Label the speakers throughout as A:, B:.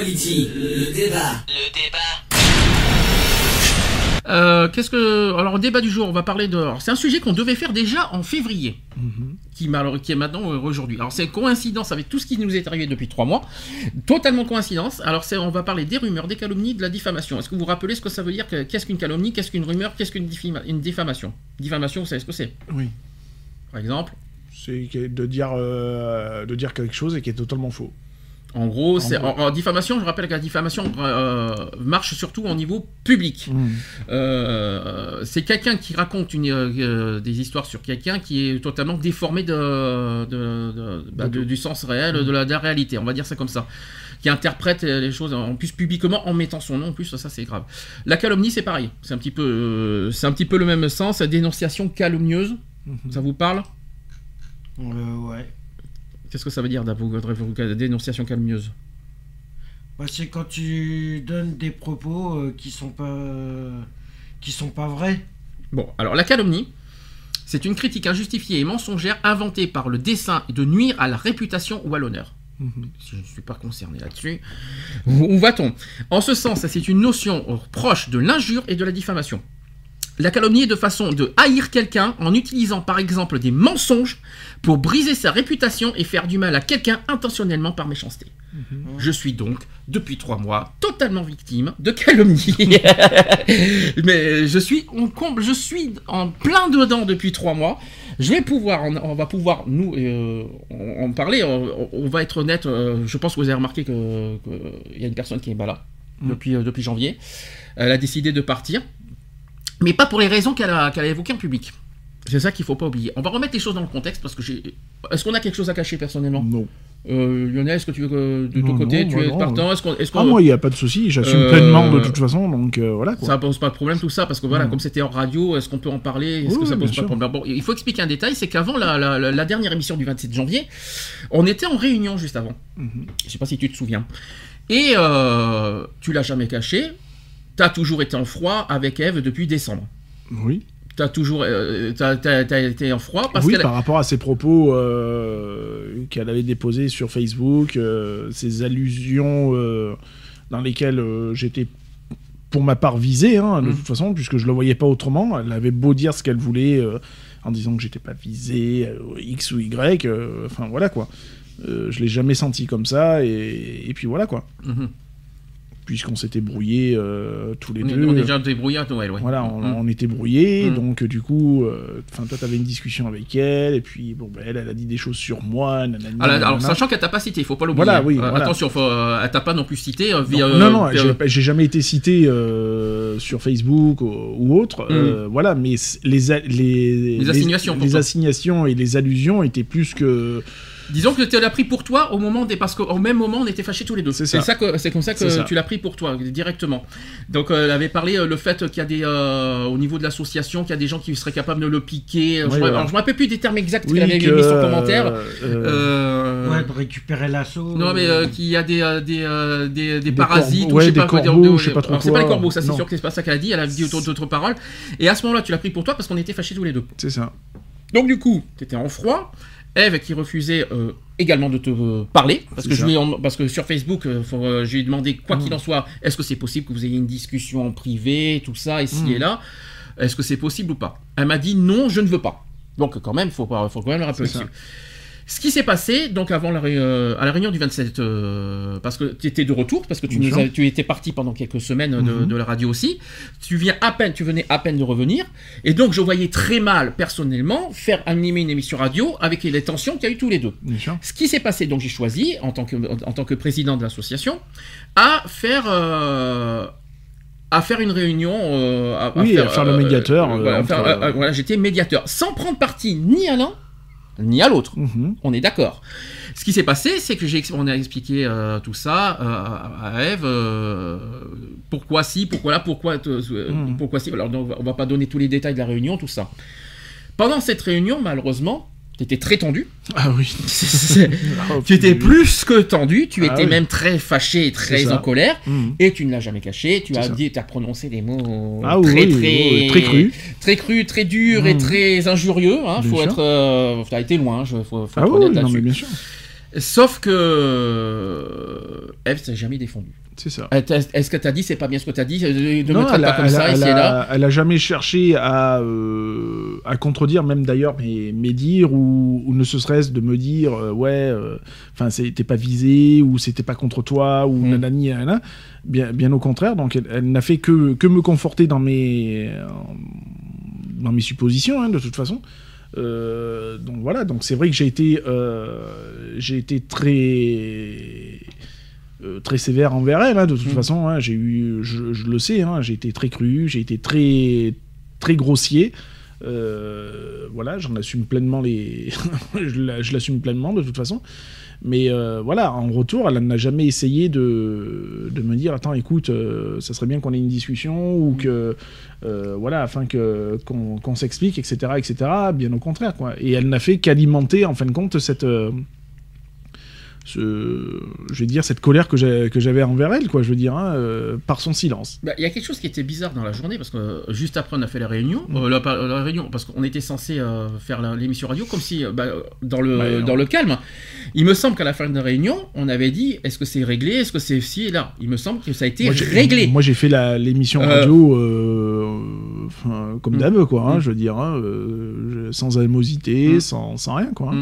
A: Le débat. Le débat.
B: Euh, qu'est-ce que alors débat du jour on va parler de alors, c'est un sujet qu'on devait faire déjà en février. Qui, mal- qui est maintenant euh, aujourd'hui. Alors c'est coïncidence avec tout ce qui nous est arrivé depuis trois mois. Totalement coïncidence. Alors c'est on va parler des rumeurs des calomnies de la diffamation. Est-ce que vous vous rappelez ce que ça veut dire que- qu'est-ce qu'une calomnie qu'est-ce qu'une rumeur qu'est-ce qu'une diffima- une diffamation? Diffamation vous savez ce que c'est?
C: Oui.
B: par exemple?
C: C'est de dire, euh, de dire quelque chose et qui est totalement faux.
B: En gros,
C: En
B: c'est en, en diffamation. Je rappelle que la diffamation euh, marche surtout au niveau public.
C: Mm.
B: Euh, c'est quelqu'un qui raconte une, euh, des histoires sur quelqu'un qui est totalement déformé de, de- de- bah, de- du sens réel, de, la, de la réalité. On va dire ça comme ça. Qui interprète les choses en plus publiquement en mettant son nom. En plus, ça c'est grave. La calomnie, c'est pareil. C'est un petit peu, euh, c'est un petit peu le même sens. Dénonciation calomnieuse. Ça vous parle?
D: Euh, ouais.
B: Qu'est-ce que ça veut dire dénonciation calomnieuse
D: Bah, c'est quand tu donnes des propos euh, qui sont pas qui sont pas vrais.
B: Bon, alors la calomnie, c'est une critique injustifiée et mensongère inventée par le dessein de nuire à la réputation ou à l'honneur. Je ne suis pas concerné là-dessus. Où où va-t-on? En ce sens, c'est une notion euh, proche de l'injure et de la diffamation. La calomnie est de façon de haïr quelqu'un en utilisant par exemple des mensonges pour briser sa réputation et faire du mal à quelqu'un intentionnellement par méchanceté. Je suis donc, depuis trois mois, totalement victime de calomnie. Mais je suis en comble, je suis en plein dedans depuis trois mois. Je vais pouvoir, on, on va pouvoir nous euh, en, en parler. On, on va être honnête. euh, je pense que vous avez remarqué que qu'il y a une personne qui est pas là
C: Mm.
B: depuis euh, depuis janvier. Elle a décidé de partir, mais pas pour les raisons qu'elle a évoquées en public. C'est ça qu'il faut pas oublier. On va remettre les choses dans le contexte parce que j'ai. Est-ce qu'on a quelque chose à cacher personnellement?
C: Non.
B: euh, Lionel, est-ce que tu veux que de ton
C: Non,
B: côté
C: non,
B: tu es
C: non.
B: partant? Est-ce qu'on est-ce qu'on-
C: Ah, moi, il n'y a pas de souci, j'assume
B: Euh,
C: pleinement de toute façon, donc euh, voilà quoi.
B: ça pose pas de problème tout ça parce que voilà,
C: Mm.
B: comme c'était en radio, est-ce qu'on peut en parler? Est-ce
C: Oui,
B: que ça
C: oui,
B: pose
C: bien
B: pas de
C: sûr.
B: problème? Bon, il faut expliquer un détail, c'est qu'avant la, la- la- la dernière émission du 27 janvier, on était en réunion juste avant.
C: Mhm.
B: Je sais pas si tu te souviens. Et euh, tu l'as jamais caché. T'as toujours été en froid avec Eve depuis décembre.
C: Oui.
B: T'as toujours, euh, t'as été en froid parce
C: oui, par rapport à ses propos euh, qu'elle avait déposés sur Facebook, euh, ces allusions euh, dans lesquelles j'étais pour ma part visé, hein, de
B: Mhm.
C: toute façon, puisque je le voyais pas autrement. Elle avait beau dire ce qu'elle voulait en disant que j'étais pas visé, X ou Y, enfin voilà quoi. Je l'ai jamais senti comme ça, et, et puis voilà quoi.
B: Mhm.
C: Puisqu'on s'était brouillés euh, tous les
B: On
C: deux.
B: on est déjà débrouillé à Noël, ouais.
C: Voilà, on, on était brouillés,
B: Mm.
C: donc euh, du coup, euh, enfin toi t'avais une discussion avec elle, et puis bon, bah, elle, elle a dit des choses sur moi, nanani,
B: Alors, alors,
C: nanana.
B: sachant qu'elle t'a pas cité, il faut pas l'oublier.
C: Voilà, oui,
B: Euh,
C: voilà.
B: Attention, faut, euh, elle t'a pas non plus cité euh,
C: Non,
B: via.
C: non, non,
B: via-
C: j'ai jamais été cité euh, sur Facebook ou, ou autre, euh, voilà, mais les, les,
B: Mm. Les assignations,
C: les, assignations et les allusions étaient plus que
B: Disons que tu l'as pris pour toi au moment des parce qu'au même moment on était fâchés tous les deux.
C: C'est ça.
B: ça que c'est comme ça que
C: ça.
B: tu l'as pris pour toi directement. Donc euh, elle avait parlé euh, le fait qu'il y a des euh, au niveau de l'association qu'il y a des gens qui seraient capables de le piquer.
C: Oui,
B: je,
C: voilà.
B: alors, je me rappelle plus des termes exacts
C: Oui,
B: qu'elle avait
C: que,
B: mis sur commentaire.
C: euh,
B: Euh,
D: Ouais, de récupérer l'assaut.
B: Non mais euh, qu'il y a des euh, des, euh, des, des parasites
C: corbeaux,
B: ou je sais
C: ouais,
B: pas
C: des
B: quoi dire.
C: corbeaux,
B: de-
C: je sais pas trop
B: alors, c'est pas les corbeaux, ça c'est sûr que c'est pas ça qu'elle a dit. Elle a dit autre- d'autres paroles. Et à ce moment-là, tu l'as pris pour toi parce qu'on était fâchés tous les deux.
C: c'est ça.
B: Donc du coup, tu étais en froid. Eve qui refusait euh, également de te euh, parler parce que je lui en- parce que sur Facebook, euh, faut, euh, je lui ai demandé quoi qu'il en soit, est-ce que c'est possible que vous ayez une discussion en privé, tout ça, ici
C: Mm.
B: et là, est-ce que c'est possible ou pas? Elle m'a dit non, je ne veux pas. Donc quand même, faut pas, faut quand même le rappeler. Ce qui s'est passé, donc avant la, ré- euh, à la réunion du 27, euh, parce que tu étais de retour, parce que tu, nous as- tu étais parti pendant quelques semaines de,
C: Mhm.
B: de la radio aussi, tu viens à peine, tu venais à peine de revenir, et donc je voyais très mal personnellement faire animer une émission radio avec les tensions qu'il y a eu tous les deux. Ce qui s'est passé, donc j'ai choisi, en tant que, en tant que président de l'association, à faire, euh, à faire une réunion. euh, à,
C: Oui, à faire le médiateur, euh, entre-
B: voilà, j'étais médiateur, sans prendre parti ni à l'un ni à l'autre.
C: Mhm.
B: On est d'accord. Ce qui s'est passé, c'est que j'ai, on a expliqué euh, tout ça euh, à Eve. euh, pourquoi si, pourquoi là, pourquoi, euh,
C: Mhm.
B: pourquoi si. Alors, on va, on va pas donner tous les détails de la réunion, tout ça. Pendant cette réunion, malheureusement, tu étais très tendu.
C: Ah oui. Oh,
B: tu étais
C: putain.
B: plus que tendu. Tu
C: Ah
B: étais
C: oui.
B: même très fâché et très en colère.
C: Mhm.
B: Et tu ne l'as jamais caché. Tu as dit, tu as prononcé des mots
C: Ah
B: très,
C: oui,
B: très,
C: oui, très cru.
B: très cru, très dur et
C: Mhm.
B: très injurieux. Hein.
C: Bien
B: Faut
C: sûr.
B: être, euh, t'as été loin. Je, faut, faut
C: Ah
B: être
C: oui, non, mais bien sûr.
B: Sauf que euh, Eve s'est jamais défendue.
C: C'est ça.
B: T'a- Est-ce que t'as dit c'est pas bien ce que t'as dit euh, De
C: Non,
B: me
C: elle
B: pas comme
C: elle
B: ça
C: elle a-
B: là?
C: elle a jamais cherché à, euh, à contredire, même d'ailleurs mes, mes dires, ou, ou ne serait-ce de me dire, euh, ouais, euh, enfin, c'était pas visé, ou c'était pas contre toi, ou
B: Mm.
C: nanani, nanana. Bien, bien au contraire, donc elle, n'a fait que, que me conforter dans mes, euh, dans mes suppositions, hein, de toute façon. Euh, donc voilà, donc c'est vrai que j'ai été, euh, j'ai été très, euh, très sévère envers elle. hein, de toute
B: Mm.
C: façon, hein, j'ai eu, je, je le sais, hein, j'ai été très cru, j'ai été très, très grossier. Euh, voilà, j'en assume pleinement les, je la- je l'assume pleinement de toute façon. Mais euh, voilà, en retour, elle n'a jamais essayé de, de me dire attends, écoute, euh, ça serait bien qu'on ait une discussion ou que euh, voilà, afin que qu'on qu'on s'explique, etc., etc. Bien au contraire, quoi. Et elle n'a fait qu'alimenter, en fin de compte, cette je vais dire cette colère que j'avais envers elle, quoi. Je veux dire, hein, euh, par son silence.
B: Bah, Il y a quelque chose qui était bizarre dans la journée parce que euh, juste après on a fait la réunion,
C: Mm.
B: euh, la, réunion parce qu'on était censé faire l'émission radio comme si bah, dans le dans calme. Il me semble qu'à la fin de la réunion, on avait dit est-ce que c'est réglé, est-ce que c'est ci et là? Il me semble que ça a été
C: Moi,
B: réglé.
C: Moi, j'ai fait l'émission radio enfin, comme
B: Mm.
C: d'hab, quoi. hein,
B: Mm.
C: Je veux dire, hein, sans animosité, sans, sans rien, quoi.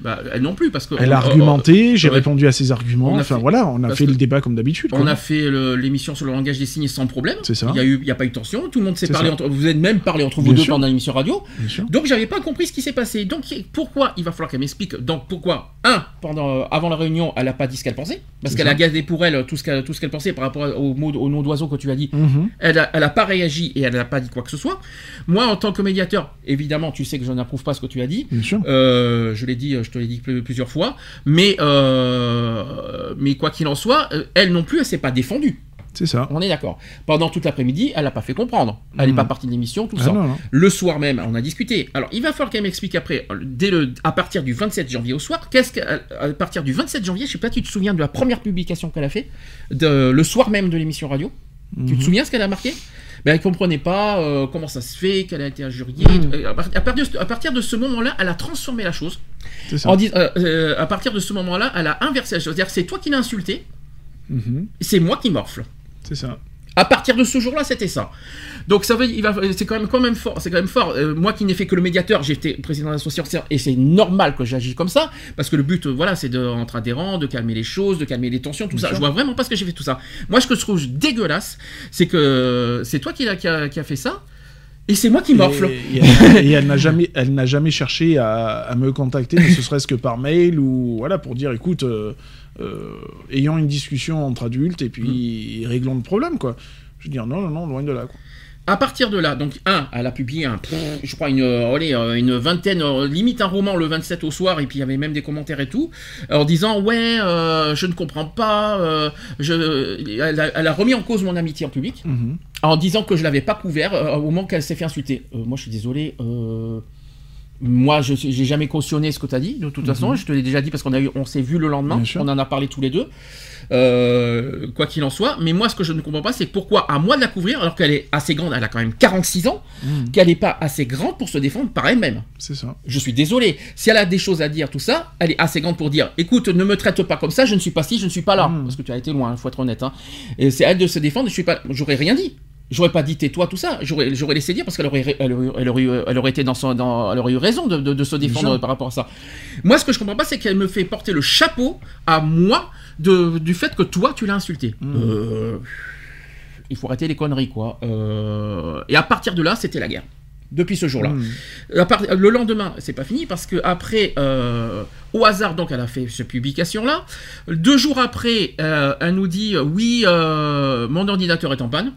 B: Mm. Bah, elle non plus parce que
C: Elle a argumenté, j'ai
B: ouais.
C: répondu à ses arguments. Enfin
B: fait-
C: voilà, on a fait le débat comme d'habitude.
B: On a fait l'émission sur le langage des signes sans problème.
C: C'est ça.
B: Il y a pas eu tension. Tout le monde s'est parlé
C: ça.
B: entre. Vous êtes même parlé entre vous
C: Bien
B: deux
C: sûr.
B: pendant l'émission radio.
C: Bien.
B: Donc j'avais pas compris ce qui s'est passé. Donc pourquoi il va falloir qu'elle m'explique. Donc pourquoi un pendant euh, avant la réunion elle a pas dit ce qu'elle pensait parce qu'elle a gardé pour elle tout ce qu'elle tout ce qu'elle pensait par rapport au mot au nom d'oiseau que tu as dit.
C: Mhm.
B: Elle a, elle a pas réagi et elle n'a pas dit quoi que ce soit. Moi en tant que médiateur, évidemment tu sais que je n'approuve pas ce que tu as dit.
C: Bien sûr.
B: Euh, je l'ai dit, je te l'ai dit plus- plusieurs fois, mais euh, mais quoi qu'il en soit, euh, elle non plus, elle s'est pas défendue.
C: C'est ça.
B: On est d'accord. Pendant toute l'après-midi, elle n'a pas fait comprendre. Elle n'est pas partie de l'émission, tout
C: Ah
B: ça.
C: non, non.
B: Le soir même, on a discuté. Alors, il va falloir qu'elle m'explique après, dès le, à partir du 27 janvier au soir, qu'est-ce que, à partir du 27 janvier, je sais pas, tu te souviens de la première publication qu'elle a fait, de, le soir même de l'émission radio? Tu te
C: Mhm.
B: souviens ce qu'elle a marqué? Ben, elle comprenait pas euh, comment ça se fait, qu'elle a été injuriée.
C: Mhm.
B: Euh, À, par- à partir de, à partir de ce moment-là, elle a transformé la chose.
C: C'est ça.
B: En dis- euh, à partir de ce moment-là, elle a inversé la chose. C'est-à-dire c'est toi qui l'as insulté,
C: Mhm.
B: c'est moi qui morfle.
C: C'est ça.
B: À partir de ce jour-là, c'était ça. Donc ça veut, il va, c'est quand même, quand même fort. C'est quand même fort. Euh, moi qui n'ai fait que le médiateur, j'étais président de l'association et c'est normal que j'agisse comme ça parce que le but, euh, voilà, c'est de entre adhérents, de calmer les choses, de calmer les tensions, tout
C: Bien
B: ça.
C: sûr.
B: Je vois vraiment pas ce que j'ai fait tout ça. Moi, ce que je trouve dégueulasse, c'est que c'est toi qui a, qui, a, qui a fait ça et c'est moi qui morfle.
C: Et, et elle, n'a jamais, elle n'a jamais cherché à, à me contacter, ne serait-ce que par mail ou voilà pour dire, écoute, euh, euh, ayons une discussion entre adultes et puis réglons le problème, quoi. Je veux dire, non, non, non, loin de là. Quoi.
B: À partir de là, donc, un, elle a publié un, je crois, une, euh, allez, euh, une vingtaine, euh, limite un roman le 27 au soir, et puis il y avait même des commentaires et tout, en disant, ouais, euh, je ne comprends pas, je, elle, a, elle a remis en cause mon amitié en public,
C: Mhm.
B: en disant que je l'avais pas couvert au moment qu'elle s'est fait insulter. Moi, je suis désolé, euh, moi, je j'ai jamais cautionné ce que tu as dit, de toute façon, je te l'ai déjà dit parce qu'on a eu, on s'est vu le lendemain, on en a parlé tous les deux. Euh, quoi qu'il en soit, mais moi ce que je ne comprends pas c'est pourquoi à moi de la couvrir alors qu'elle est assez grande, elle a quand même 46 ans,
C: Mhm.
B: qu'elle n'est pas assez grande pour se défendre par elle-même.
C: C'est ça.
B: Je suis désolé, si elle a des choses à dire, tout ça, elle est assez grande pour dire écoute, ne me traite pas comme ça, je ne suis pas ci, je ne suis pas là.
C: Mm.
B: Parce que tu as été loin, il faut être honnête. hein. Et c'est à elle de se défendre, je suis pas. J'aurais rien dit. J'aurais pas dit tais-toi, tout ça. J'aurais, j'aurais laissé dire parce qu'elle aurait, elle aurait, elle aurait, eu- elle aurait été dans son, dans, elle aurait eu raison de, de- de se défendre par rapport à ça. Moi, ce que je comprends pas, c'est qu'elle me fait porter le chapeau à moi de, du fait que toi, tu l'as insulté.
C: Mm.
B: Euh, il faut arrêter les conneries, quoi. Euh, et à partir de là, c'était la guerre. Depuis ce jour-là. Part- le lendemain, c'est pas fini parce que après, euh, au hasard, donc elle a fait cette publication-là. Deux jours après, elle nous dit oui, mon ordinateur est en panne.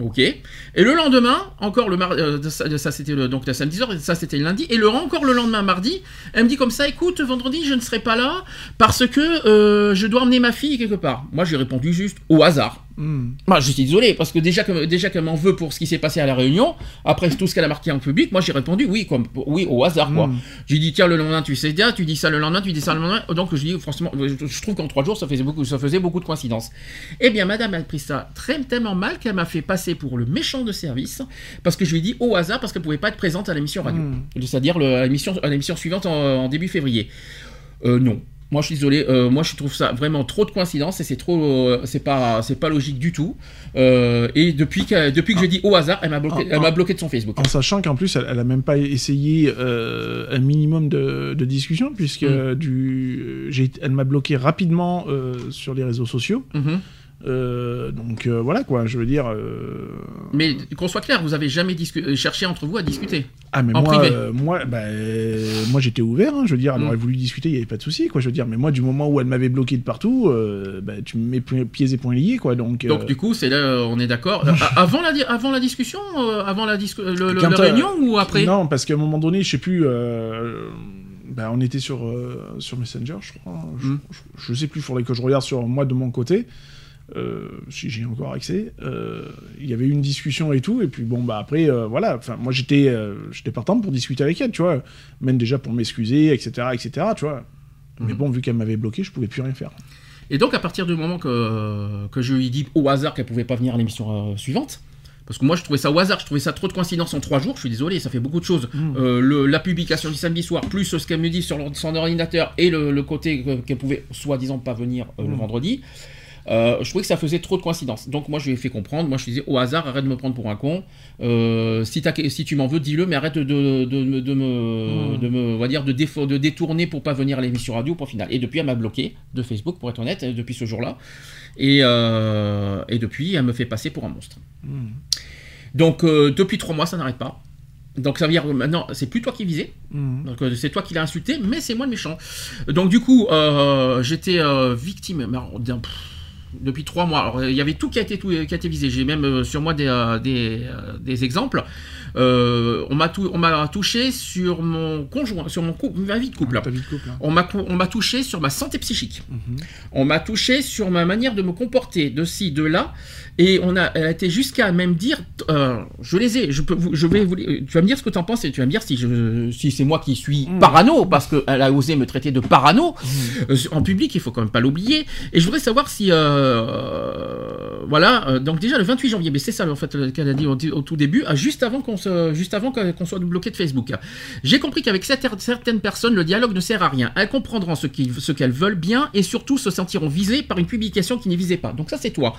B: Ok. Et le lendemain, encore le mardi, ça, ça, c'était le, donc le samedi ça c'était le lundi, et le encore le lendemain mardi, elle me dit comme ça, écoute, vendredi je ne serai pas là parce que euh, je dois emmener ma fille quelque part. Moi j'ai répondu juste au hasard.
C: Hmm.
B: Moi, je suis désolé, parce que déjà que déjà qu'elle m'en veut pour ce qui s'est passé à la Réunion, après tout ce qu'elle a marqué en public, moi j'ai répondu oui, comme, oui, au hasard, quoi.
C: Mm.
B: J'ai dit, tiens, le lendemain, tu sais bien, tu dis ça le lendemain, tu dis ça le lendemain. Donc je dis, franchement, je trouve qu'en trois jours, ça faisait beaucoup, ça faisait beaucoup de coïncidences. Eh bien, madame a pris ça très, tellement mal qu'elle m'a fait passer pour le méchant de service, parce que je lui ai dit au hasard, parce qu'elle pouvait pas être présente à l'émission radio.
C: Mm.
B: C'est-à-dire à l'émission suivante en, en début février. Euh, non. Moi, je suis désolé. euh, moi, je trouve ça vraiment trop de coïncidence et c'est trop, euh, c'est pas, c'est pas logique du tout. Euh, et depuis que, depuis que je dis au hasard, elle m'a bloqué,
C: Ah,
B: elle m'a
C: ah.
B: bloqué de son Facebook.
C: En sachant qu'en plus, elle, elle a même pas essayé un minimum de, de discussion, puisque
B: Mm.
C: du, j'ai- elle m'a bloqué rapidement sur les réseaux sociaux.
B: Mhm.
C: Euh, donc euh, voilà quoi, je veux dire. euh,
B: Mais qu'on soit clair, vous avez jamais cherché entre vous à discuter.
C: Ah mais
B: En
C: moi,
B: privé.
C: moi, bah, moi j'étais ouvert. hein, je veux dire, elle
B: Mm.
C: aurait voulu discuter, il y avait pas de souci quoi. Je veux dire, mais moi du moment où elle m'avait bloqué de partout, bah, tu me mets pi- pieds et poings liés quoi. Donc.
B: Donc du coup, c'est là, on est d'accord. Avant la, di- avant la discussion, avant la, discu- le, le-
C: Quand,
B: la réunion ou après?
C: Non, parce qu'à un moment donné, je sais plus. bah, on était sur, sur Messenger, je crois. Je,
B: Mm.
C: je, je sais plus, il faudrait que je regarde sur moi de mon côté. Euh, si j'ai encore accès, euh, il y avait une discussion et tout, et puis bon, bah après, euh, voilà, enfin, moi j'étais j'étais partant pour discuter avec elle, tu vois, même déjà pour m'excuser, etc., etc., tu vois. Mais
B: Mhm.
C: bon, vu qu'elle m'avait bloqué, je pouvais plus rien faire.
B: Et donc, à partir du moment que, que je lui dit au hasard qu'elle pouvait pas venir à l'émission suivante, parce que moi je trouvais ça au hasard, je trouvais ça trop de coïncidence en trois jours, je suis désolé, ça fait beaucoup de choses. Euh, le- la publication du samedi soir, plus ce qu'elle me dit sur son ordinateur et le, le côté que- qu'elle pouvait soi-disant pas venir euh, le
C: Mm.
B: vendredi. Euh, je trouvais que ça faisait trop de coïncidences. Donc moi je lui ai fait comprendre, moi je lui disais au hasard, arrête de me prendre pour un con. Euh, si, tu m'en veux, dis-le, mais arrête de, de, de, me- de me, de me, on va dire, de, détourner pour pas venir à l'émission radio pour final. Et depuis elle m'a bloqué de Facebook, pour être honnête, depuis ce jour-là. Et, euh, et depuis, elle me fait passer pour un monstre.
C: Mm.
B: Donc, depuis trois mois, ça n'arrête pas. Donc, ça veut dire maintenant, c'est plus toi qui visais.
C: Mm.
B: Donc, euh, c'est toi qui l'as insulté, mais c'est moi le méchant. Donc, du coup, j'étais victime. pff, depuis trois mois. Alors, il y avait tout qui a été, qui visé. J'ai même euh, sur moi des, euh, euh, des exemples. Euh, on m'a tou- touché sur mon conjoint, sur mon couple, ma vie de couple.
C: Ta vie de couple. hein.
B: On m'a on touché sur ma santé psychique.
C: Mhm.
B: On m'a touché sur ma manière de me comporter, de ci, de là, et on a, elle a été jusqu'à même dire, euh, je les ai, je peux, je vais vous, tu vas me dire ce que tu en penses et tu vas me dire si je, si c'est moi qui suis
C: Mm.
B: parano parce qu'elle a osé me traiter de parano Euh, en public, il faut quand même pas l'oublier. Et je voudrais savoir si, euh, voilà, donc déjà le 28 janvier, mais c'est ça en fait qu'elle a dit au, au tout début, ah, juste avant qu'on se, juste avant qu'on soit bloqué de Facebook. J'ai compris qu'avec certaines- certaines personnes, le dialogue ne sert à rien. Elles comprendront ce qu'elles veulent bien et surtout se sentiront visées par une publication qui n'y visait pas. Donc ça, c'est toi.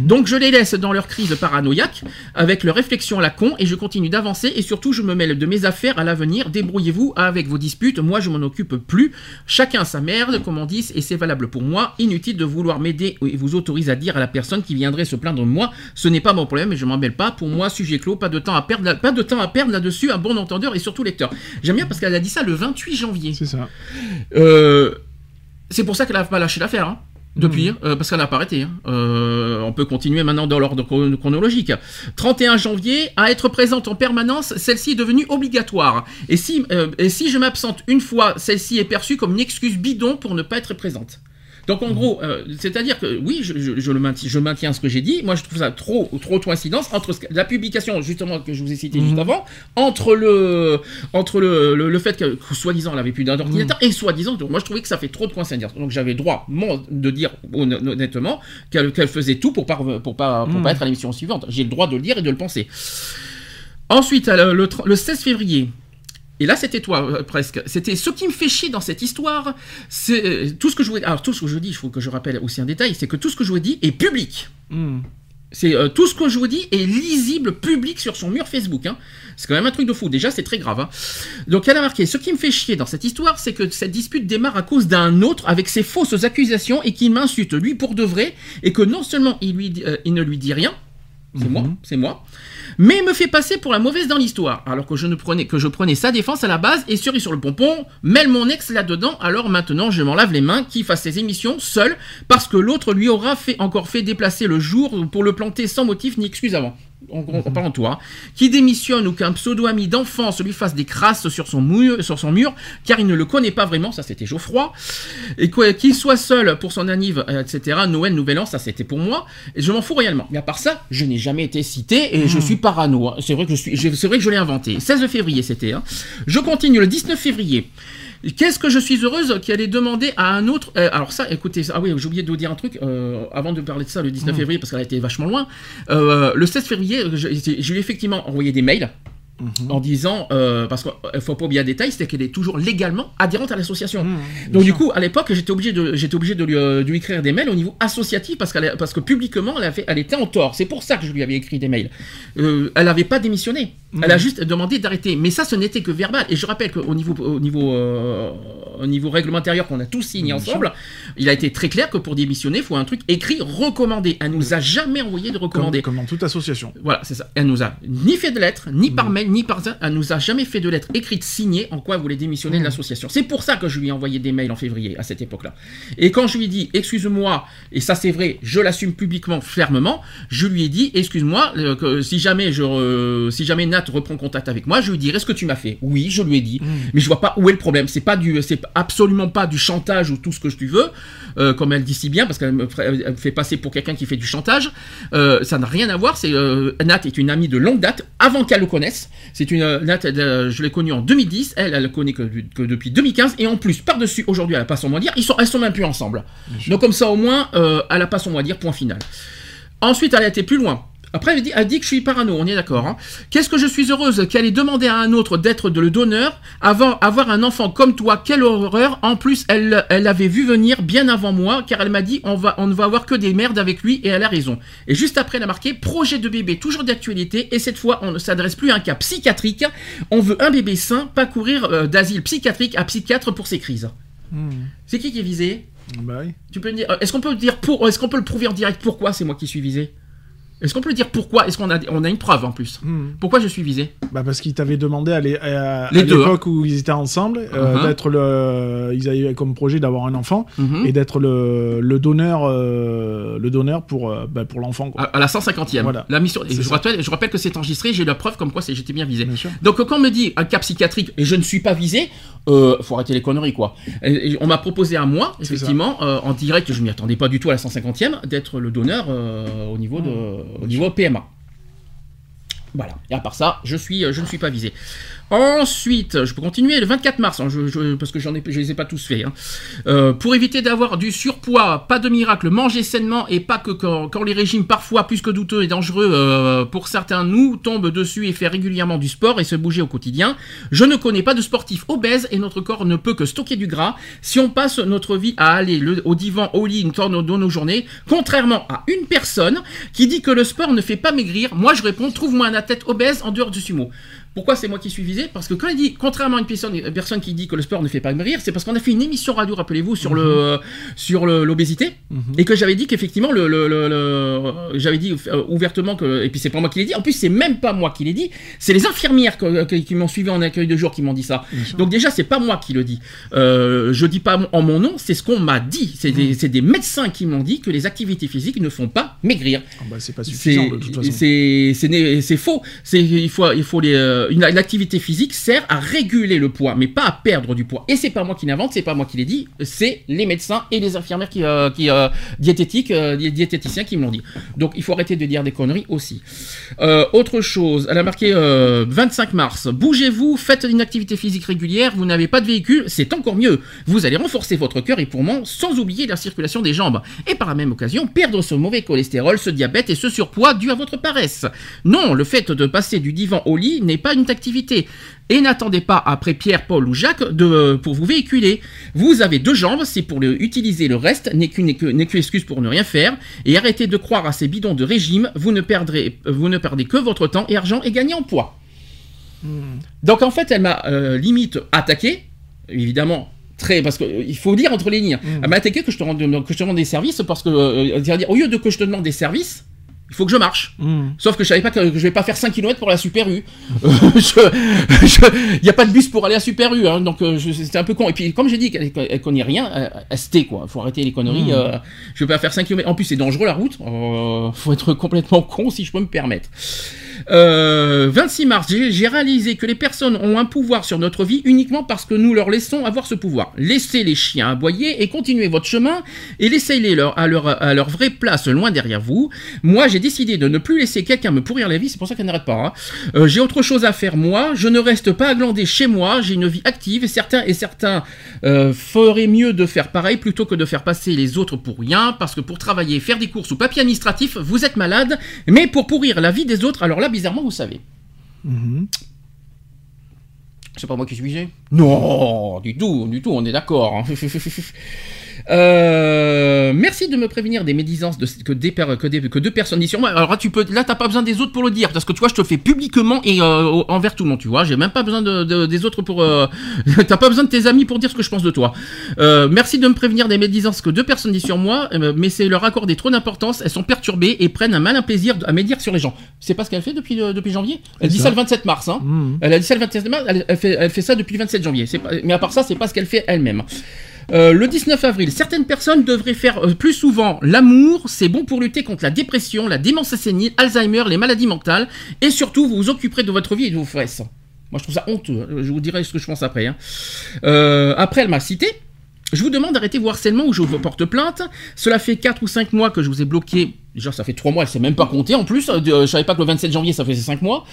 B: Donc je les laisse dans leur crise paranoïaque, avec leur réflexion à la con, et je continue d'avancer, et surtout je me mêle de mes affaires à l'avenir. Débrouillez-vous avec vos disputes, moi je m'en occupe plus. Chacun sa merde, comme on dit, et c'est valable pour moi. Inutile de vouloir m'aider et vous autorise à dire à la personne qui viendrait se plaindre de moi, ce n'est pas mon problème et je m'en mêle pas. Pour moi, sujet clos, pas de temps à perdre, pas de temps à perdre là-dessus, un bon entendeur et surtout lecteur. J'aime bien parce qu'elle a dit ça le 28 janvier.
C: C'est ça.
B: Euh, c'est pour ça qu'elle a pas lâché l'affaire. Hein. Depuis, euh, parce qu'elle n'a pas arrêté. hein. Euh, on peut continuer maintenant dans l'ordre chron- chronologique. 31 janvier, à être présente en permanence, celle-ci est devenue obligatoire. Et si, euh, et si je m'absente une fois, celle-ci est perçue comme une excuse bidon pour ne pas être présente. Donc en gros, euh, c'est-à-dire que oui, je, je- je le maintiens, je maintiens ce que j'ai dit. Moi, je trouve ça trop, trop de coïncidence entre ce la publication justement que je vous ai cité juste avant, entre le, entre le, le, le fait que, que soi-disant elle avait plus d'un ordinateur et soi-disant, moi je trouvais que ça fait trop de coïncidence. Donc j'avais droit moi, de dire hon- honnêtement qu'elle faisait tout pour pas pour pas pour
C: Mm.
B: pas être à l'émission suivante. J'ai le droit de le dire et de le penser. Ensuite, le, le 16 février. Et là, c'était toi euh, presque. C'était ce qui me fait chier dans cette histoire. C'est euh, tout ce que je vous. Alors tout ce que je vous dis, il faut que je rappelle aussi un détail, c'est que tout ce que je vous dis est public.
C: Mm.
B: C'est euh, tout ce que je vous dis est lisible public sur son mur Facebook. hein. C'est quand même un truc de fou. Déjà, c'est très grave. hein. Donc, elle a marqué. Ce qui me fait chier dans cette histoire, c'est que cette dispute démarre à cause d'un autre avec ses fausses accusations et qu'il m'insulte lui pour de vrai et que non seulement il, lui, dit- euh, il ne lui dit rien, c'est moi, c'est moi, mais me fait passer pour la mauvaise dans l'histoire, alors que je ne prenais que je prenais sa défense à la base et cerise sur le pompon, mêle mon ex là-dedans, alors maintenant je m'en lave les mains, qu'il fasse ses émissions seul, parce que l'autre lui aura fait encore fait déplacer le jour pour le planter sans motif ni excuse avant. En, en- en toi, hein, qui démissionne ou qu'un pseudo-ami d'enfance lui fasse des crasses sur son, mur, sur son mur, car il ne le connaît pas vraiment, ça c'était Geoffroy, et qu'il soit seul pour son anniv, euh, etc., Noël, Nouvel An, ça c'était pour moi, et je m'en fous réellement. Mais à part ça, je n'ai jamais été cité, et je suis parano, hein. c'est vrai que je suis, je- c'est vrai que je l'ai inventé. 16 février c'était, hein. Je continue le 19 février. Qu'est-ce que je suis heureuse qu'elle ait demandé à un autre. euh, alors, ça, écoutez, ah oui, j'ai oublié de vous dire un truc euh, avant de parler de ça le 19 février parce qu'elle a été vachement loin. Euh, le 16 février, j'ai effectivement envoyé des mails. En disant, euh, parce qu'il faut pas oublier un détail, c'est qu'elle est toujours légalement adhérente à l'association. Donc du coup, à l'époque, j'étais obligé de, j'étais obligé de lui, euh, de lui écrire des mails au niveau associatif parce qu'elle, parce que publiquement, elle, avait, elle était en tort. C'est pour ça que je lui avais écrit des mails. Euh, elle n'avait pas démissionné. Elle a juste demandé d'arrêter. Mais ça, ce n'était que verbal. Et je rappelle qu'au niveau, au niveau, euh, au niveau règlement intérieur qu'on a tous signé ensemble, il a été très clair que pour démissionner, il faut un truc écrit recommandé. Elle nous a jamais envoyé de
C: Comme,
B: recommandé.
C: comme dans toute association.
B: Voilà, c'est ça. Elle nous a ni fait de lettre, ni par mail, ni par. Elle nous a jamais fait de lettre écrite signée en quoi elle voulait démissionner de l'association. C'est pour ça que je lui ai envoyé des mails en février à cette époque-là. Et quand je lui ai dit, excuse-moi, et ça c'est vrai, je l'assume publiquement, fermement, je lui ai dit, excuse-moi, euh, que si jamais je, si jamais Nat reprend contact avec moi, je lui dirai ce que tu m'as fait. Oui, je lui ai dit, mais je vois pas où est le problème. C'est pas du, c'est absolument pas du chantage ou tout ce que tu veux, euh, comme elle dit si bien, parce qu'elle me, me fait passer pour quelqu'un qui fait du chantage. Euh, ça n'a rien à voir. C'est Nat est une amie de longue date, avant qu'elle le connaisse. C'est une euh, elle, euh, je l'ai connue en 2010. Elle, elle le connaît que, que depuis 2015. Et en plus, par dessus, aujourd'hui, elle a pas son mot à dire. Ils sont, elles sont même plus ensemble. Donc comme ça, au moins, euh, elle a pas son mot à dire. Point final. Ensuite, elle a été plus loin. Après, elle dit, elle dit que je suis parano, on est d'accord. hein. Qu'est-ce que je suis heureuse qu'elle ait demandé à un autre d'être de le donneur avant avoir un enfant comme toi. Quelle horreur. En plus, elle, elle l'avait vu venir bien avant moi, car elle m'a dit on, va, on ne va avoir que des merdes avec lui, et elle a raison. Et juste après, elle a marqué projet de bébé, toujours d'actualité, et cette fois, on ne s'adresse plus à un cas psychiatrique. On veut un bébé sain, pas courir euh, d'asile psychiatrique à psychiatre pour ses crises. C'est qui qui est visé?
C: Bah oui.
B: tu peux me dire, euh, est-ce qu'on peut dire pour, est-ce qu'on peut le prouver en direct? Pourquoi c'est moi qui suis visé? Est-ce qu'on peut dire pourquoi? Est-ce qu'on a, on a une preuve en plus?
C: Hmm.
B: Pourquoi je suis visé?
C: Bah parce qu'ils t'avaient demandé à
B: deux,
C: l'époque où ils étaient ensemble euh,
B: Uh-huh.
C: d'être le ils avaient comme projet d'avoir un enfant
B: Mhm.
C: et d'être le, le donneur euh, le donneur pour euh, bah, pour l'enfant
B: à, à la 150e.
C: Voilà.
B: La mission. et Je rappelle, je rappelle que c'est enregistré. J'ai la preuve comme quoi j'étais bien visé.
C: Bien.
B: Donc quand on me dit un cas psychiatrique et je ne suis pas visé, euh, faut arrêter les conneries quoi. Et- et on m'a proposé à moi, effectivement, en direct, je m'y attendais pas du tout à la 150e, d'être le donneur au niveau de,
C: Mmh.
B: Au niveau PMA. Voilà. Et à part ça, je suis, euh, je ne suis pas visé. Ensuite, je peux continuer le 24 mars, hein, parce que j'en ai, je les ai pas tous faits. hein. Euh, pour éviter d'avoir du surpoids, pas de miracle, manger sainement et pas que quand, les régimes parfois plus que douteux et dangereux euh, pour certains nous tombent dessus et fait régulièrement du sport et se bouger au quotidien. Je ne connais pas de sportif obèse et notre corps ne peut que stocker du gras. Si on passe notre vie à aller le- au divan, au lit, nos, dans nos journées, contrairement à une personne qui dit que le sport ne fait pas maigrir, moi je réponds trouve-moi un athlète obèse en dehors du sumo. Pourquoi c'est moi qui suis visé Parce que quand il dit, contrairement à une personne, une personne qui dit que le sport ne fait pas maigrir, c'est parce qu'on a fait une émission radio, rappelez-vous, sur le sur le- l'obésité, et que j'avais dit qu'effectivement, le, le- le- le- j'avais dit euh, ouvertement que, et puis c'est pas moi qui l'ai dit. En plus, c'est même pas moi qui l'ai dit, c'est les infirmières que- que- qui m'ont suivi en accueil de jour qui m'ont dit ça. Donc déjà, c'est pas moi qui le dis. Euh, je dis pas en mon nom, c'est ce qu'on m'a dit. C'est des, des médecins qui m'ont dit que les activités physiques ne font pas maigrir.
C: Bah, c'est pas suffisant
B: C'est
C: de toute façon.
B: c'est c'est né- c'est faux. C'est il faut il faut les euh, une, activité physique sert à réguler le poids, mais pas à perdre du poids. Et c'est pas moi qui l'invente, c'est pas moi qui l'ai dit, c'est les médecins et les infirmières qui euh, euh, diététiques, di- diététiciens qui me l'ont dit. Donc il faut arrêter de dire des conneries aussi. Autre chose, elle a marqué euh, 25 mars. Bougez-vous, faites une activité physique régulière. Vous n'avez pas de véhicule, c'est encore mieux. Vous allez renforcer votre cœur et poumons sans oublier la circulation des jambes. Et par la même occasion, perdre ce mauvais cholestérol, ce diabète et ce surpoids dû à votre paresse. Non, le fait de passer du divan au lit n'est pas une activité. Et n'attendez pas après Pierre, Paul ou Jacques de, pour vous véhiculer. Vous avez deux jambes, c'est pour le, utiliser le reste, n'est qu'une que- excuse pour ne rien faire. Et arrêtez de croire à ces bidons de régime, vous ne, perdrez, vous ne perdez que votre temps et argent et gagnez en poids. Donc en fait, elle m'a euh, limite attaqué, évidemment. Très, parce qu'il faut dire entre les lignes. Elle m'a attaqué que je te rende, que je te rende des services parce que, euh, c'est-à-dire, au lieu de que je te demande des services, il faut que je marche.
C: Hmm.
B: Sauf que je savais pas que, je vais pas faire 5 km pour la Super U. Il n'y a pas de bus pour aller à Super U, hein, donc euh, c'était un peu con. Et puis comme j'ai dit qu'elle elle connaît rien, elle se tait quoi. Faut arrêter les conneries. euh, je vais pas faire 5 km. En plus c'est dangereux la route. Euh, faut être complètement con si je peux me permettre. Euh, 26 mars, j'ai réalisé que les personnes ont un pouvoir sur notre vie uniquement parce que nous leur laissons avoir ce pouvoir. Laissez les chiens aboyer et continuez votre chemin et laissez-les leur, à, leur, à leur vraie place loin derrière vous. Moi, j'ai décidé de ne plus laisser quelqu'un me pourrir la vie, c'est pour ça qu'elle n'arrête pas. hein. Euh, j'ai autre chose à faire moi, je ne reste pas à glander chez moi, j'ai une vie active et certains, et certains euh, feraient mieux de faire pareil plutôt que de faire passer les autres pour rien parce que pour travailler, faire des courses ou papier administratif, vous êtes malade, mais pour pourrir la vie des autres, alors là, bizarrement, vous savez.
C: Mhm.
B: C'est pas moi qui suis visé Non, du tout, du tout, on est d'accord. Euh, merci de me prévenir des médisances de, que, des, que, des- que deux personnes disent sur moi. Alors là, tu peux, là, t'as pas besoin des autres pour le dire, parce que tu vois, je te le fais publiquement et euh, envers tout le monde, tu vois. J'ai même pas besoin de, de- des autres pour. euh, t'as pas besoin de tes amis pour dire ce que je pense de toi. Euh, merci de me prévenir des médisances que deux personnes disent sur moi, mais c'est leur accorder trop d'importance. Elles sont perturbées et prennent un malin plaisir à médire sur les gens. C'est pas ce qu'elle fait depuis, depuis janvier? Elle dit
C: ça.
B: ça le 27 mars, hein.
C: Mhm.
B: Elle a dit ça le 27 mars, elle, elle fait, elle fait ça depuis le 27 janvier. Pas- mais à part ça, c'est pas ce qu'elle fait elle-même. Euh, le 19 avril, certaines personnes devraient faire euh, plus souvent l'amour, c'est bon pour lutter contre la dépression, la démence sénile, Alzheimer, les maladies mentales, et surtout vous vous occuperez de votre vie et de vos fesses. Moi je trouve ça honteux, je vous dirai ce que je pense après. hein. Euh, après elle m'a cité, je vous demande d'arrêter vos harcèlements ou je vous porte plainte. Cela fait 4 ou 5 mois que je vous ai bloqué. Déjà, ça fait 3 mois, elle s'est même pas compter en plus. Euh, Je savais pas que le 27 janvier, ça faisait 5 mois.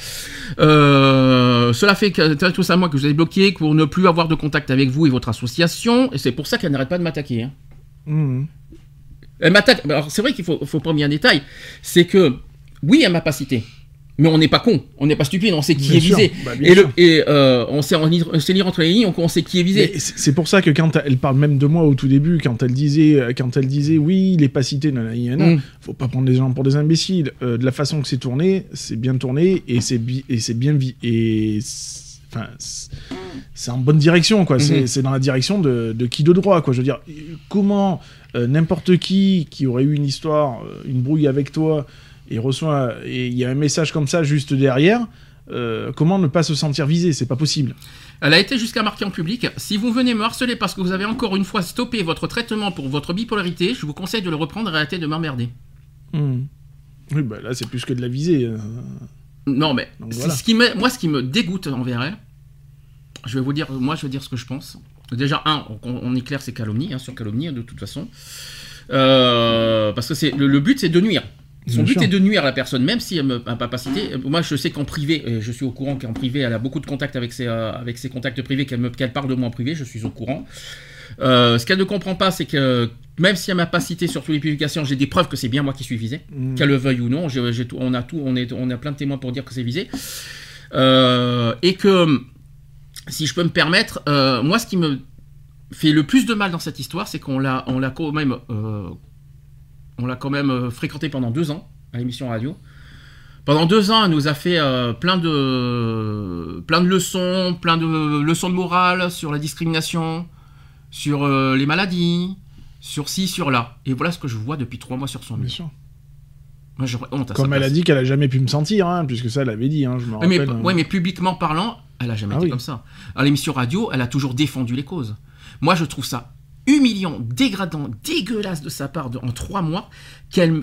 B: Euh, cela fait 4 ou 5 mois que je vous ai bloqué pour ne plus avoir de contact avec vous et votre association. Et c'est pour ça qu'elle n'arrête pas de m'attaquer. hein.
C: Mhm.
B: Elle m'attaque. Alors, c'est vrai qu'il faut, faut pas mis un détail. C'est que, oui, elle m'a pas cité. Mais on n'est pas con, on n'est pas stupide, on sait qui
C: Bien
B: est
C: sûr,
B: visé.
C: bah,
B: et le,
C: sûr.
B: et euh, on sait, on sait lire entre les lignes, on, sait qui est visé.
C: C'est pour ça que quand elle parle même de moi au tout début, quand elle disait, quand elle disait oui, il est pas cité, nanana, nanana,
B: Mm.
C: faut pas prendre les gens pour des imbéciles. Euh, de la façon que c'est tourné, c'est bien tourné et c'est bien vi et c'est- enfin c'est- en bonne direction quoi. C'est
B: Mhm.
C: c'est dans la direction de, de qui de droit quoi. Je veux dire comment euh, n'importe qui qui aurait eu une histoire, euh, une brouille avec toi et reçoit et il y a un message comme ça juste derrière. euh, comment ne pas se sentir visé? C'est pas possible.
B: Elle a été jusqu'à marquer en public Si vous venez me harceler parce que vous avez encore une fois stoppé votre traitement pour votre bipolarité, je vous conseille de le reprendre et arrêter de m'emmerder.
C: Hmm. Oui, bah là, c'est plus que de la visée. euh.
B: Non, mais
C: Donc voilà.
B: ce qui me, moi, ce qui me dégoûte envers elle, je vais vous dire, moi, je vais dire ce que je pense. Déjà, un, on, on est clair, c'est calomnie, hein, sur calomnie, de toute façon. Euh, parce que c'est le, le but, c'est de nuire. Son but
C: sûr.
B: est de nuire à la personne, même si elle ne m'a pas cité. Moi, je sais qu'en privé, euh, je suis au courant qu'en privé, elle a beaucoup de contacts avec ses, euh, avec ses contacts privés, qu'elle parle de moi en privé, je suis au courant. Euh, ce qu'elle ne comprend pas, c'est que même si elle m'a pas cité sur toutes les publications, j'ai des preuves que c'est bien moi qui suis visé
C: Hmm.
B: qu'elle le veuille ou non, on a tout, on est, on a plein de témoins pour dire que c'est visé, Euh, et que si je peux me permettre, moi ce qui me fait le plus de mal dans cette histoire, c'est qu'on l'a, on l'a quand même, on l'a quand même euh, fréquenté pendant deux ans à l'émission radio. Pendant deux ans, elle nous a fait euh, plein de, plein de leçons, plein de leçons de morale sur la discrimination, sur euh, les maladies, sur ci, sur là. Et voilà ce que je vois depuis trois mois sur son
C: Bien
B: mur.
C: sûr.
B: Moi, j'aurais honte à sa
C: Comme elle a dit qu'elle a jamais pu me sentir, hein, puisque ça, elle avait dit, hein, je me
B: Ouais, mais,
C: rappelle. hein.
B: ouais, mais publiquement parlant, elle a jamais
C: Ah
B: été
C: oui.
B: comme ça. À l'émission radio, elle a toujours défendu les causes. Moi, je trouve ça humiliant, dégradant, dégueulasse de sa part de- en trois mois qu'elle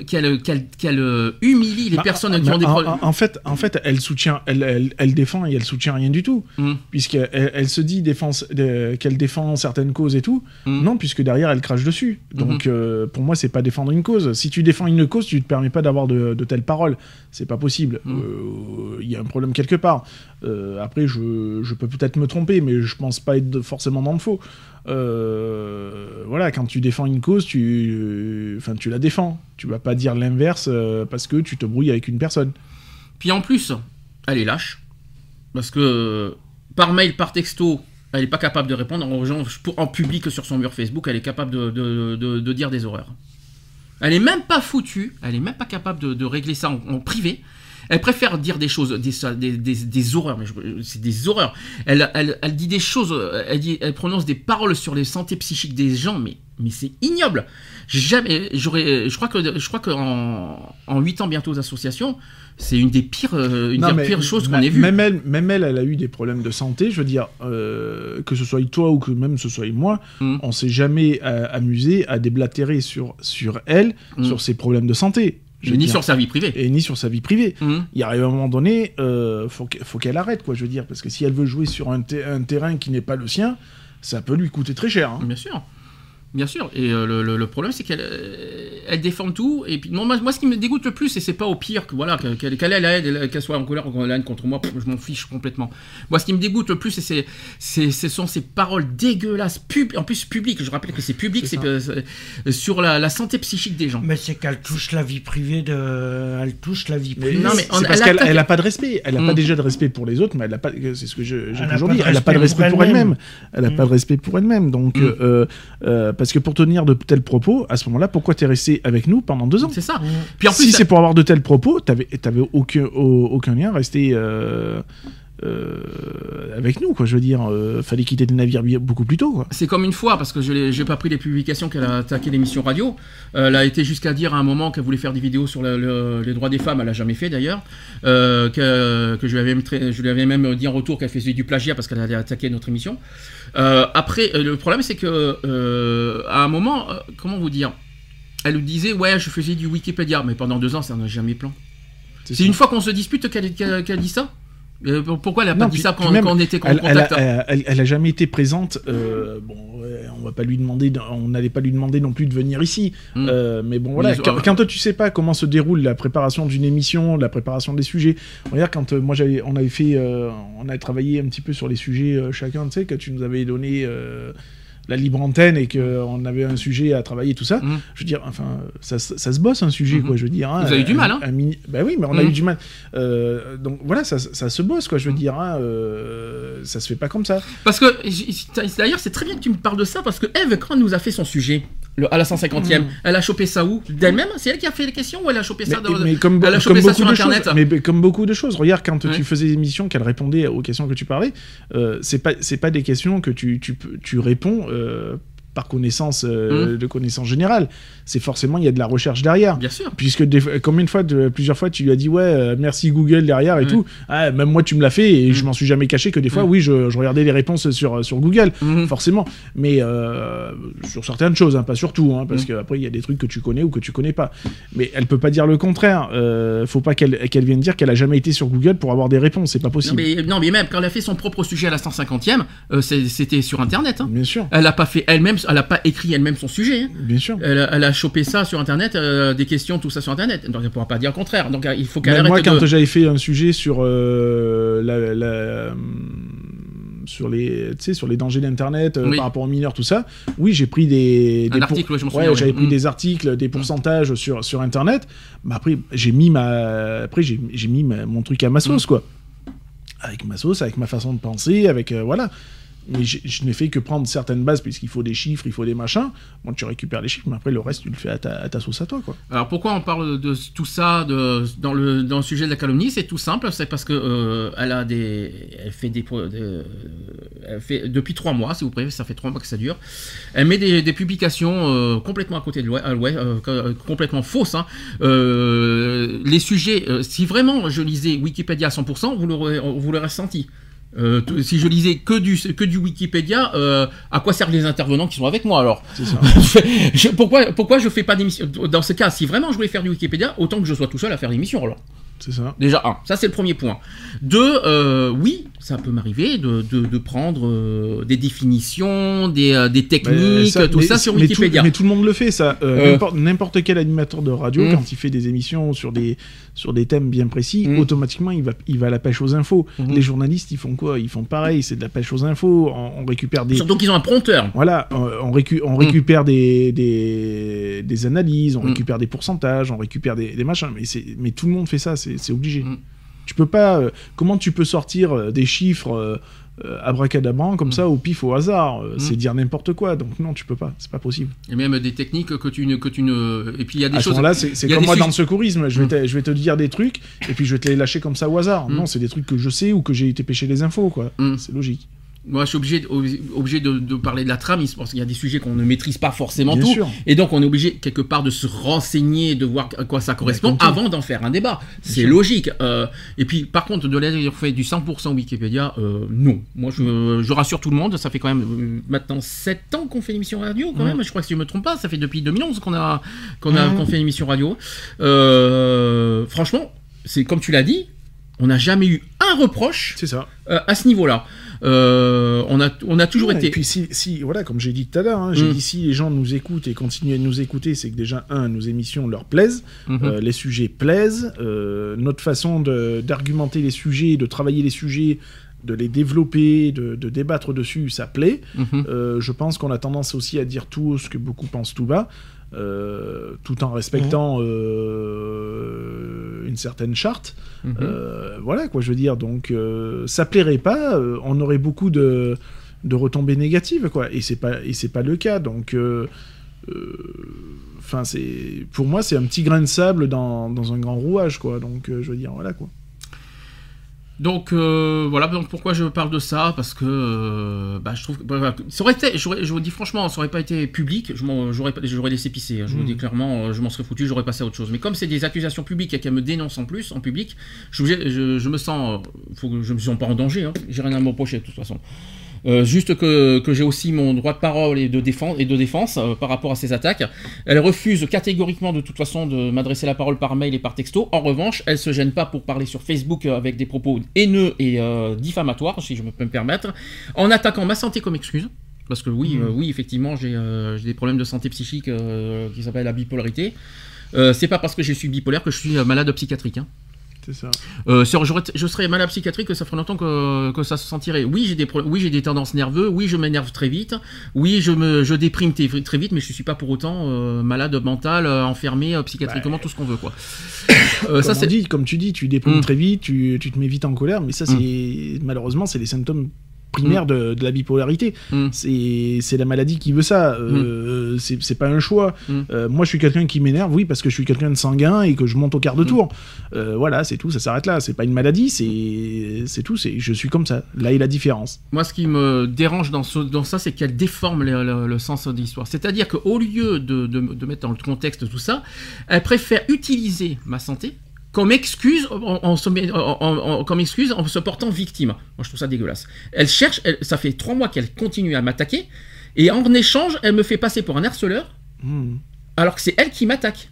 B: euh, humilie les
C: Bah,
B: personnes qui
C: bah,
B: ont des
C: en,
B: problèmes.
C: en- en fait, en fait, elle soutient, elle, elle, elle défend et elle soutient rien du tout,
B: Mm.
C: puisqu'elle elle, se dit qu'elle défend certaines causes et tout.
B: Mm.
C: Non, puisque derrière, elle crache dessus. Donc, euh, pour moi, c'est pas défendre une cause. Si tu défends une cause, tu te permets pas d'avoir de, de telles paroles. C'est pas possible.
B: Mm.
C: Euh, Il y a un problème quelque part. Euh, après, je, peux peut-être me tromper, mais je pense pas être forcément dans le faux. Euh, voilà, quand tu défends une cause, tu, enfin, tu la défends. Tu vas pas dire l'inverse euh, parce que tu te brouilles avec une personne.
B: Puis en plus, elle est lâche. Parce que par mail, par texto, elle n'est pas capable de répondre pour- en public sur son mur Facebook. Elle est capable de, dire des horreurs. Elle est même pas foutue. Elle est même pas capable de, régler ça en, en privé. Elle préfère dire des choses, des, des, des- des horreurs, mais c'est des horreurs. Elle, elle, elle dit des choses, elle, dit, elle prononce des paroles sur les santé psychiques des gens, mais, mais c'est ignoble. Jamais, j'aurais, je crois que, je crois qu'en en 8 ans bientôt d'association, c'est une des pires, euh, une
C: Non,
B: des
C: mais
B: pires choses qu'on ait vues.
C: Même elle, même elle, elle a eu des problèmes de santé. Je veux dire, euh, que ce soit toi ou que même ce soit moi,
B: Mm.
C: on s'est jamais euh, amusé à déblatérer sur, sur elle,
B: Mm.
C: sur ses problèmes de santé. Je
B: ni
C: dire.
B: sur sa vie privée.
C: Et ni sur sa vie privée.
B: Mhm.
C: Il arrive un moment donné, euh, faut que- faut qu'elle arrête, quoi, je veux dire, parce que si elle veut jouer sur un, te- un terrain qui n'est pas le sien, ça peut lui coûter très cher. hein.
B: Bien sûr. Bien sûr. Et euh, le, le- le problème, c'est qu'elle euh, elle défend tout. Et puis, non, moi, moi, ce qui me dégoûte le plus, et c'est pas au pire que voilà qu'elle qu'elle- qu'elle ait la haine, qu'elle soit en colère ou qu'elle ait la haine contre moi, pff, je m'en fiche complètement. Moi, ce qui me dégoûte le plus, c'est ce sont ces paroles dégueulasses, pub, en plus publiques. Je rappelle que c'est public,
C: C'est
B: euh, sur la, la santé psychique des gens.
D: Mais c'est qu'elle touche la vie privée de. Elle touche la vie privée.
B: Non, mais
C: c'est
B: on-
C: parce
B: elle
C: qu'elle elle a pas de respect. Elle a pas déjà de respect pour les autres, mais elle a pas. C'est ce que je- j'ai toujours dit. Elle a pas de
D: respect pour
C: elle-même. Elle a pas de respect pour elle-même. Donc, euh, euh, parce que pour tenir de tels propos, à ce moment-là, pourquoi t'es resté avec nous pendant deux ans
B: C'est ça.
D: Mm.
B: Puis en plus,
C: Si
B: ça-
C: c'est pour avoir de tels propos, t'avais t'avais aucun au- aucun lien à rester. euh, euh, avec nous, quoi. Je veux dire, euh, fallait quitter le navire beaucoup plus tôt, quoi.
B: C'est comme une fois, parce que je n'ai pas pris les publications qu'elle a attaqué l'émission radio. Euh, elle a été jusqu'à dire à un moment qu'elle voulait faire des vidéos sur le- le- les droits des femmes. Elle l'a jamais fait d'ailleurs. Euh, que, que je, lui avais je lui avais même dit en retour qu'elle faisait du plagiat parce qu'elle allait attaquer notre émission. Euh, après, euh, le problème c'est que euh, à un moment, comment vous dire Elle nous disait ouais, je faisais du Wikipédia, mais pendant deux ans, ça n'a jamais plan. C'est une fois qu'on se dispute qu'elle dit ça? Euh, pourquoi elle a pas
C: Non,
B: dit
C: puis-
B: ça quand,
C: même,
B: quand on était
C: Elle,
B: contact
C: a, elle- elle- elle a jamais été présente. euh, bon, on va pas lui demander, de- on n'allait pas lui demander non plus de venir ici.
B: Mm.
C: Euh, mais bon, voilà.
B: Mais,
C: quand,
B: euh,
C: quand toi tu sais pas comment se déroule la préparation d'une émission, la préparation des sujets. Regarde, quand euh, moi j'avais, on avait fait, euh, on avait travaillé un petit peu sur les sujets euh, chacun. Tu sais que tu nous avais donné. La libre antenne et qu'on avait un sujet à travailler, tout ça.
B: Mm.
C: Je veux dire, enfin, ça, se- ça se bosse un sujet,
B: Mhm.
C: quoi. Je veux dire. hein,
B: Vous avez eu du mal, hein
C: un mini- Bah oui, mais on a eu du mal. Euh, donc voilà, ça, ça se bosse, quoi. Je veux dire, hein, euh, ça se fait pas comme ça.
B: Parce que, d'ailleurs, c'est très bien que tu me parles de ça, parce que Eve, quand elle nous a fait son sujet, le- à la 150e,
C: Mm.
B: elle a chopé ça où? D'elle-même? C'est elle qui a fait les questions ou elle a chopé ça
C: Mais,
B: de...
C: mais comme,
B: elle a
C: comme
B: chopé ça
C: beaucoup
B: sur
C: de
B: Internet?
C: choses, mais, comme beaucoup de choses. Regarde, quand
B: Ouais.
C: tu faisais des émissions, qu'elle répondait aux questions que tu parlais, euh, c'est pas c'est pas des questions que tu tu, peux- tu réponds. euh, par connaissance euh,
B: Mm.
C: de connaissance générale, c'est forcément il y a de la recherche derrière.
B: Bien sûr.
C: Puisque des, combien de fois, de- plusieurs fois, tu lui as dit ouais, euh, merci Google derrière et
B: Ouais.
C: tout. Ah, même moi, tu me l'as fait et
B: Mm.
C: je m'en suis jamais caché que des fois,
B: Mm.
C: oui, je, je regardais les réponses sur sur Google, forcément. Mais euh, sur certaines choses, hein, pas sur tout, hein, parce qu'après il y a des trucs que tu connais ou que tu connais pas. Mais elle peut pas dire le contraire. Euh, faut pas qu'elle qu'elle vienne dire qu'elle a jamais été sur Google pour avoir des réponses. C'est pas
B: Non
C: possible.
B: mais, non, mais même quand elle a fait son propre sujet à la 150e, euh, c'est- c'était sur Internet. hein.
C: Bien sûr,
B: Elle a pas fait elle-même, elle a pas écrit elle-même son sujet. hein.
C: bien sûr.
B: Elle, a- elle a chopé ça sur Internet, euh, des questions, tout ça sur Internet. Donc elle pourra pas dire le contraire. Donc euh, il faut qu'elle arrête
C: moi,
B: de...
C: quand j'avais fait un sujet sur euh, la, la- hum, sur les, sur les dangers d'Internet euh,
B: Oui.
C: par rapport aux mineurs, tout ça. Oui, j'ai pris des, des
B: article, ouais, je m'en
C: ouais,
B: souviens,
C: j'avais
B: oui.
C: pris
B: Mm.
C: des articles, des pourcentages sur sur Internet. Mais après, j'ai mis ma, après j'ai mis ma- mon truc à ma sauce,
B: Mm.
C: quoi. Avec ma sauce, avec ma façon de penser, avec euh, voilà. Mais je n'ai fait que prendre certaines bases puisqu'il faut des chiffres, il faut des machins. Bon, tu récupères les chiffres, mais après le reste, tu le fais à ta, sauce à toi, quoi.
B: Alors pourquoi on parle de tout ça dans, le, sujet de la calomnie? C'est tout simple, c'est parce que euh, elle a des, elle fait des, de- elle fait depuis trois mois, si vous préférez, ça fait trois mois que ça dure. Elle met des, publications euh, complètement à côté de l'ouest, euh, euh, complètement fausses. hein. Euh, les sujets, euh, si vraiment je lisais Wikipédia à 100%, vous l'aurez, vous l'aurez ressenti. Euh, si je lisais que du, que du Wikipédia, euh, à quoi servent les intervenants qui sont avec moi alors
C: ça.
B: je- pourquoi, pourquoi je fais pas d'émission? Dans ce cas, si vraiment je voulais faire du Wikipédia, autant que je sois tout seul à faire l'émission alors.
C: C'est ça.
B: Déjà, un, ça c'est le premier point. Deux, euh, oui, ça peut m'arriver de, de, de prendre euh, des définitions, des, euh, des techniques, tout
C: mais-
B: ça sur
C: mais tout-
B: Wikipédia.
C: Mais tout, le monde le fait, ça. N'importe- quel animateur de radio,
B: Mm.
C: quand il fait des émissions sur des, sur des thèmes bien précis,
B: Mm.
C: automatiquement, il va, il va à la pêche aux infos.
B: Mhm.
C: Les journalistes, ils font quoi? Ils font pareil, c'est de la pêche aux infos. On, on récupère des.
B: Surtout qu'ils ont un prompteur.
C: Voilà, on, on récu- on récupère des, des, des analyses, on
B: Mm.
C: récupère des pourcentages, on récupère des, des machins. Mais, mais tout le monde fait ça, c'est obligé.
B: Mm.
C: Tu peux pas. euh, comment tu peux sortir euh, des chiffres euh, euh, abracadabrants comme
B: Mm.
C: ça au pif au hasard
B: Mm.
C: C'est dire n'importe quoi. Donc non, tu peux pas. C'est pas possible.
B: Et même des techniques que tu ne. Que tu ne... Et puis il y a des
C: à ce
B: choses.
C: moment-là, c'est comme moi dans le secourisme. Je vais, te, je vais te dire des trucs et puis je vais te les lâcher comme ça au hasard. Non, c'est des trucs que je sais ou que j'ai été pêcher les infos, quoi. C'est logique.
B: Moi, je suis obligé, de- obligé de, de parler de la trame, il- parce qu'il y a des sujets qu'on ne maîtrise pas forcément
C: Bien
B: tout.
C: sûr.
B: Et donc, on est obligé, quelque part, de se renseigner, de voir à quoi ça correspond,
C: comme tout.
B: avant d'en faire un débat. C'est logique. Euh, et puis, par contre, de l'avoir fait du 100% Wikipédia, euh, non. Moi, je, je rassure tout le monde, ça fait quand même euh, maintenant 7 ans qu'on fait l'émission radio, quand même. Je crois que si je me trompe pas, ça fait depuis 2011 qu'on a, qu'on a, qu'on fait une émission radio. Euh, franchement, c'est comme tu l'as dit, on n'a jamais eu un reproche
C: ça.
B: à ce niveau-là. Euh, on, a, on a toujours
C: Ouais,
B: été.
C: Et puis si, si voilà, comme j'ai dit tout à l'heure, hein, j'ai
B: Mm.
C: dit si les gens nous écoutent et continuent à nous écouter, c'est que déjà un, nos émissions leur plaisent,
B: Mhm.
C: euh, les sujets plaisent, euh, notre façon d'argumenter les sujets, de travailler les sujets, de les développer, de, de débattre dessus, ça plaît.
B: Mhm.
C: Euh, je pense qu'on a tendance aussi à dire tout haut ce que beaucoup pensent tout bas, euh, tout en respectant euh, une certaine charte.
B: Mhm.
C: Euh, voilà quoi, je veux dire. Donc, ça plairait pas, on aurait beaucoup de, de retombées négatives, quoi. Et c'est pas et c'est pas le cas. Donc, enfin, c'est pour moi, c'est un petit grain de sable dans, dans un grand rouage, quoi. Donc, je veux dire, voilà quoi.
B: Donc euh, voilà donc pourquoi je parle de ça parce que euh, bah, je trouve que bah, ça aurait été j'aurais- je vous dis franchement ça aurait pas été public je m'en- j'aurais j'aurais laissé pisser hein, je vous
C: Mm.
B: dis clairement euh, je m'en serais foutu j'aurais passé à autre chose. Mais comme c'est des accusations publiques et qu'elles me dénoncent en plus en public je me sens euh, faut que je me sens pas en danger hein, j'ai rien à me reprocher de toute façon Euh, juste que, que j'ai aussi mon droit de parole et de défense, et de défense euh, par rapport à ces attaques. Elle refuse catégoriquement de toute façon de m'adresser la parole par mail et par texto. En revanche, elle se gêne pas pour parler sur Facebook euh, avec des propos haineux et euh, diffamatoires, si je me peux me permettre, en attaquant ma santé comme excuse. Parce que oui, euh, oui, effectivement, j'ai des problèmes de santé psychique qui s'appellent la bipolarité. C'est pas parce que je suis bipolaire que je suis malade psychiatrique. hein.
C: C'est ça.
B: Euh, sur- je serais malade psychiatrique, ça ferait longtemps que, que ça se sentirait. Oui, j'ai des, pro- oui, j'ai des tendances nerveuses, oui, je m'énerve très vite, oui, je, me, je déprime très, vite, mais je suis pas pour autant euh, malade mental, euh, enfermé psychiatriquement, tout ce qu'on veut, quoi.
C: Comme,
B: ça, c'est.
C: dit, comme tu dis, tu déprimes
B: Mm.
C: très vite, tu, tu te mets vite en colère, mais ça, c'est malheureusement, c'est les symptômes primaires de, de la bipolarité.
B: Mm.
C: C'est la maladie qui veut ça. Euh, C'est c'est pas un choix.
B: Mm.
C: Euh, moi, je suis quelqu'un qui m'énerve, oui, parce que je suis quelqu'un de sanguin et que je monte au quart de
B: Mm.
C: tour. Euh, voilà, c'est tout, ça s'arrête là. C'est pas une maladie, c'est tout. c'est Je suis comme ça. Là est la différence.
B: Moi, ce qui me dérange dans, ce- dans ça, c'est qu'elle déforme le, le- le sens de l'histoire. C'est-à-dire qu'au lieu de, de, de mettre dans le contexte tout ça, elle préfère utiliser ma santé comme excuse en, en en- comme excuse en se portant victime. Moi, je trouve ça dégueulasse. Elle cherche, elle- ça fait trois mois qu'elle continue à m'attaquer, et en échange, elle me fait passer pour un harceleur,
C: Mm.
B: alors que c'est elle qui m'attaque.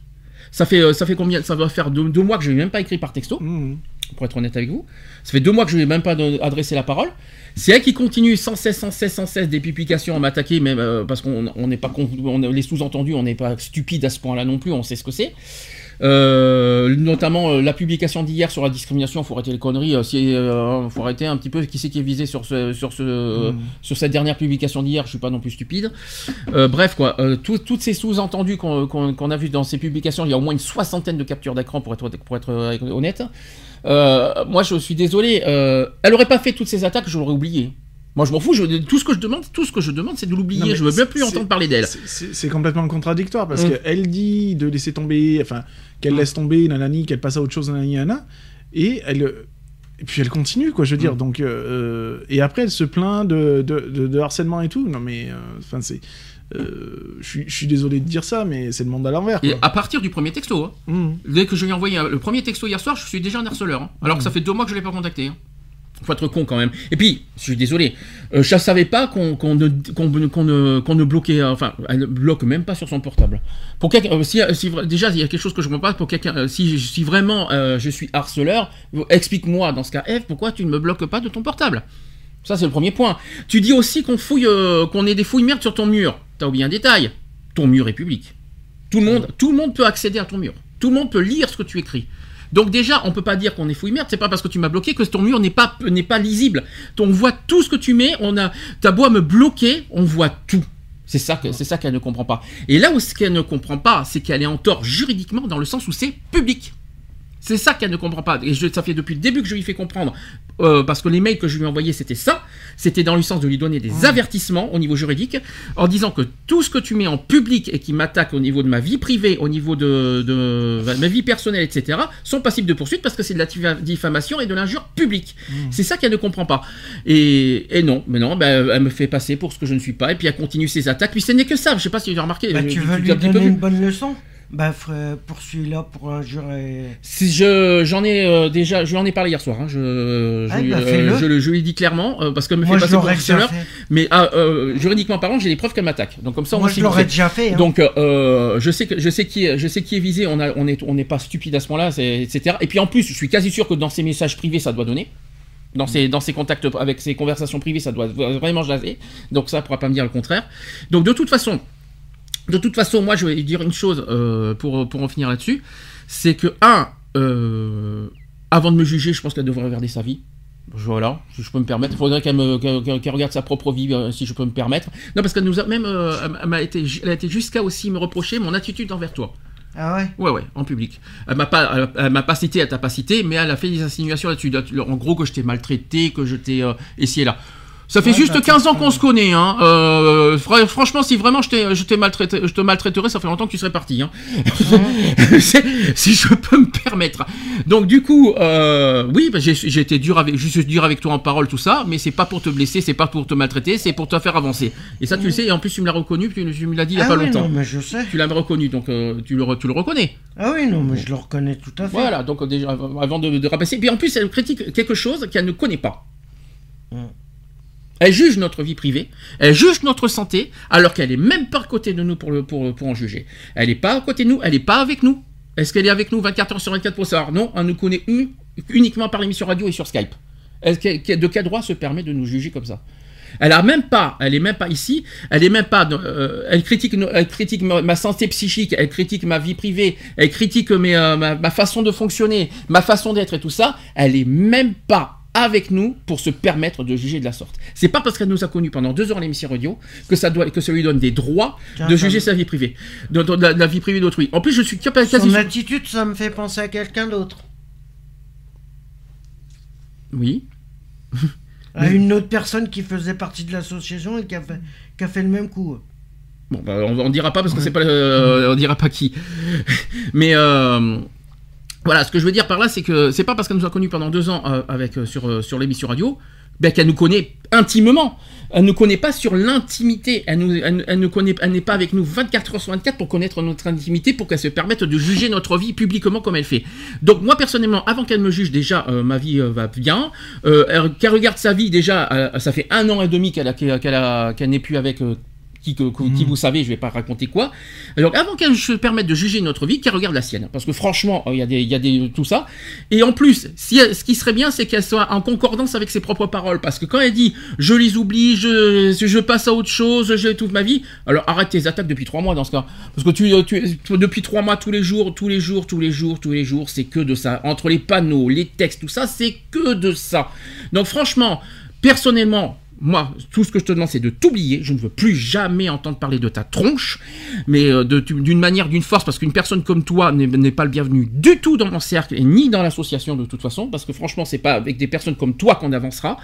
B: Ça fait, euh, ça fait combien Ça va faire deux, deux mois que je n'ai même pas écrit par texto
C: Mm.
B: pour être honnête avec vous. Ça fait deux mois que je lui ai même pas adressé la parole. C'est elle qui continue sans cesse, sans cesse, sans cesse des publications à m'attaquer, même euh, parce qu'on on n'est pas on, les sous-entendus, on n'est pas stupide à ce point-là non plus, on sait ce que c'est. Euh, notamment euh, la publication d'hier sur la discrimination, faut arrêter les conneries, euh, si, euh, faut arrêter un petit peu qui c'est qui est visé sur ce, sur ce,
C: Mm.
B: sur cette dernière publication d'hier. Je suis pas non plus stupide. Bref quoi, tout- toutes ces sous-entendus qu'on a vu dans ces publications, il y a au moins une soixantaine de captures d'écran pour être pour être honnête. Moi, je suis désolé. elle aurait pas fait toutes ces attaques, je l'aurais oublié. Moi, je m'en fous. Je, tout ce que je demande, tout ce que je demande, c'est de l'oublier. Je veux même plus entendre parler d'elle.
C: C'est- complètement contradictoire parce
B: Mm.
C: qu'elle dit de laisser tomber, enfin, qu'elle
B: Mm.
C: laisse tomber, nanani, qu'elle passe à autre chose, nanani, nanana, et elle. Et puis elle continue, quoi, je veux dire.
B: Mm.
C: Donc, euh, et après, elle se plaint de, de, de- de harcèlement et tout. Non, mais, euh, enfin, c'est. euh, Je suis- désolé de dire ça, mais c'est le monde à l'envers.
B: Et à partir du premier texto, hein, dès que je lui ai envoyé le premier texto hier soir, je suis déjà un harceleur. hein, alors que ça fait deux mois que je l'ai pas contacté. hein. Faut être con quand même. Et puis, je suis désolé, euh, je savais pas qu'on ne, qu'on ne- ne, ne bloquait, euh, enfin, elle ne bloque même pas sur son portable. Pour euh, si, si vra- déjà il y a quelque chose que je comprends pas, pour euh, si, si vraiment euh, je suis harceleur, euh, explique-moi dans ce cas, Eve, pourquoi tu ne me bloques pas de ton portable? Ça c'est le premier point. Tu dis aussi qu'on fouille, euh, qu'on ait des fouilles merdes sur ton mur. T'as oublié un détail. Ton mur est public. Tout le monde, tout le monde peut accéder à ton mur. Tout le monde peut lire ce que tu écris. Donc déjà, on peut pas dire qu'on est fouille merde. C'est pas parce que tu m'as bloqué que ton mur n'est pas n'est pas lisible. On voit tout ce que tu mets. On a, t'as beau me bloquer, on voit tout. C'est ça que c'est ça qu'elle ne comprend pas. Et là où ce qu'elle ne comprend pas, c'est qu'elle est en tort juridiquement dans le sens où c'est public. C'est ça qu'elle ne comprend pas. Et je, ça fait depuis le début que je lui fais comprendre, euh, parce que les mails que je lui ai envoyés, c'était ça. C'était dans le sens de lui donner des avertissements au niveau juridique, en disant que tout ce que tu mets en public et qui m'attaque au niveau de ma vie privée, au niveau de, de ma vie personnelle, etc., sont passibles de poursuite parce que c'est de la diffa- diffamation et de l'injure publique. C'est ça qu'elle ne comprend pas. Et, et non, mais non, ben, elle me fait passer pour ce que je ne suis pas, et puis elle continue ses attaques. Puis ce n'est que ça. Je sais pas si tu as remarqué.
D: Bah,
B: euh,
D: tu veux lui donner une bonne leçon? Bah, frère, poursuis-la pour injure et.
B: Si je j'en ai euh, déjà, je lui en ai parlé hier soir. hein, je,
D: Ah,
B: je, lui-
D: bah,
B: euh, je, lui ai dit clairement euh, parce qu'elle me
D: Moi,
B: fait passer pour harceleur. Mais ah, euh, juridiquement parlant, j'ai les preuves qu'elle m'attaque. Donc comme ça,
D: Moi,
B: on
D: je l'aurais déjà fait. hein.
B: Donc euh, je sais que je sais qui est, je sais qui est visé. On a on est on n'est pas stupide à ce moment-là, etc. Et puis en plus, je suis quasi sûr que dans ses messages privés, ça doit donner. Dans ses, dans ses contacts avec ses conversations privées, ça doit vraiment jaser. Donc ça, elle pourra pas me dire le contraire. Donc de toute façon, de toute façon, moi, je vais dire une chose euh, pour, pour en finir là-dessus. C'est que, un, euh, avant de me juger, je pense qu'elle devrait regarder sa vie. Voilà, si je peux me permettre. Il faudrait qu'elle regarde sa propre vie, euh, si je peux me permettre. Non, parce qu'elle nous a même, euh, elle- été, elle a été jusqu'à aussi me reprocher mon attitude envers toi.
D: Ah ouais?
B: Ouais, ouais, en public. Elle m'a pas, elle, elle m'a pas cité, elle t'a pas cité, mais elle a fait des insinuations là-dessus. En gros, que je t'ai maltraité, que je t'ai euh, ici et là. Ça fait
D: Ouais,
B: juste
D: bah,
B: 15 ans
D: c'est
B: qu'on se connaît, hein. Euh, fr- franchement, si vraiment je t'ai, je t'ai maltraité, je te maltraiterais, ça fait longtemps que tu serais parti, hein. Si je peux me permettre. Donc du coup, euh, oui, bah, j'ai, j'ai été dur avec, juste dur avec toi en parole, tout ça, mais c'est pas pour te blesser, c'est pas pour te maltraiter, c'est pour te faire avancer. Et ça, tu le sais, et en plus, tu me l'as reconnu, tu, tu me l'as dit il y a
D: ah
B: pas
D: oui,
B: longtemps.
D: non, mais je sais.
B: Tu l'as reconnu, donc euh, tu, le, re- tu le reconnais.
D: Ah oui, non, mais je le reconnais tout à fait.
B: Voilà, donc déjà, av- avant de, de rabaisser. Puis en plus, elle critique quelque chose qu'elle ne connaît pas. Elle juge notre vie privée, elle juge notre santé, alors qu'elle est même pas à côté de nous pour, pour, pour en juger. Elle n'est pas à côté de nous, elle n'est pas avec nous. Est-ce qu'elle est avec nous 24 heures sur 24 pour savoir? Non, elle nous connaît uniquement par l'émission radio et sur Skype. De quel droit se permet de nous juger comme ça? Elle a même pas, elle est même pas ici, elle est même pas, euh, elle critique, elle critique ma, santé psychique, elle critique ma vie privée, elle critique euh, ma, ma façon de fonctionner, ma façon d'être et tout ça, elle est même pas avec nous pour se permettre de juger de la sorte. C'est pas parce qu'elle nous a connus pendant deux heures l'émission radio que ça doit, que ça lui donne des droits de juger sa vie privée, de, de- de la, de la vie privée d'autrui. En plus, je suis capable, quasi
D: Son
B: sûr-
D: attitude, ça me fait penser à quelqu'un d'autre.
B: Oui.
D: À une autre personne qui faisait partie de l'association et qui a fait, qui a fait le même coup.
B: Bon, bah, on, on dira pas parce que c'est pas, euh, on dira pas qui. Mais euh, voilà, ce que je veux dire par là, c'est que c'est pas parce qu'elle nous a connus pendant deux ans euh, euh, sur euh, sur l'émission radio, ben, qu'elle nous connaît intimement. Elle ne connaît pas sur l'intimité. Elle, n'est pas avec nous 24 heures sur 24 pour connaître notre intimité, pour qu'elle se permette de juger notre vie publiquement comme elle fait. Donc moi personnellement, avant qu'elle me juge, déjà ma vie va bien. Elle- qu'elle regarde sa vie déjà, ça fait un an et demi qu'elle a, qu'elle a- qu'elle n'est plus avec. Euh, qui, que- qui vous savez, je vais pas raconter quoi. Alors avant qu'elle se permette de juger notre vie, qu'elle regarde la sienne, parce que franchement, euh, il y a des, il y a des tout ça. Et en plus, si elle- ce qui serait bien, c'est qu'elle soit en concordance avec ses propres paroles, parce que quand elle dit je les oublie, je, je passe à autre chose, je toute ma vie, alors arrête tes attaques depuis trois mois dans ce cas, parce que tu, tu, tu- depuis trois mois tous les jours, tous les jours, tous les jours, tous les jours, c'est que de ça. Entre les panneaux, les textes, tout ça, c'est que de ça. Donc franchement, personnellement. Moi, tout ce que je te demande, c'est de t'oublier. Je ne veux plus jamais entendre parler de ta tronche, mais euh, d'une manière, d'une force, parce qu'une personne comme toi n'est pas le bienvenu du tout dans mon cercle et ni dans l'association de toute façon, parce que franchement, c'est pas avec des personnes comme toi qu'on avancera.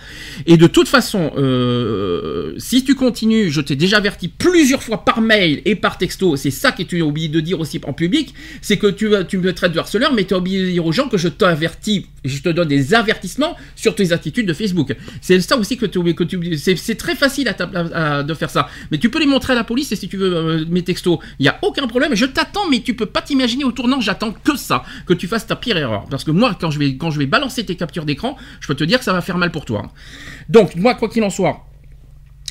B: Et de toute façon, euh, si tu continues, je t'ai déjà averti plusieurs fois par mail et par texto, c'est ça que tu as oublié de dire aussi en public, c'est que tu, tu me traites de harceleur, mais tu as oublié de dire aux gens que je t'avertis, je te donne des avertissements sur tes attitudes de Facebook. C'est ça aussi que tu que c'est très facile de faire ça. Mais tu peux les montrer à la police et si tu veux euh, mes textos, il y a aucun problème. Je t'attends, mais tu peux pas t'imaginer au tournant. J'attends que ça, que tu fasses ta pire erreur. Parce que moi, quand je vais quand je vais balancer tes captures d'écran, je peux te dire que ça va faire mal pour toi. Donc moi, quoi qu'il en soit,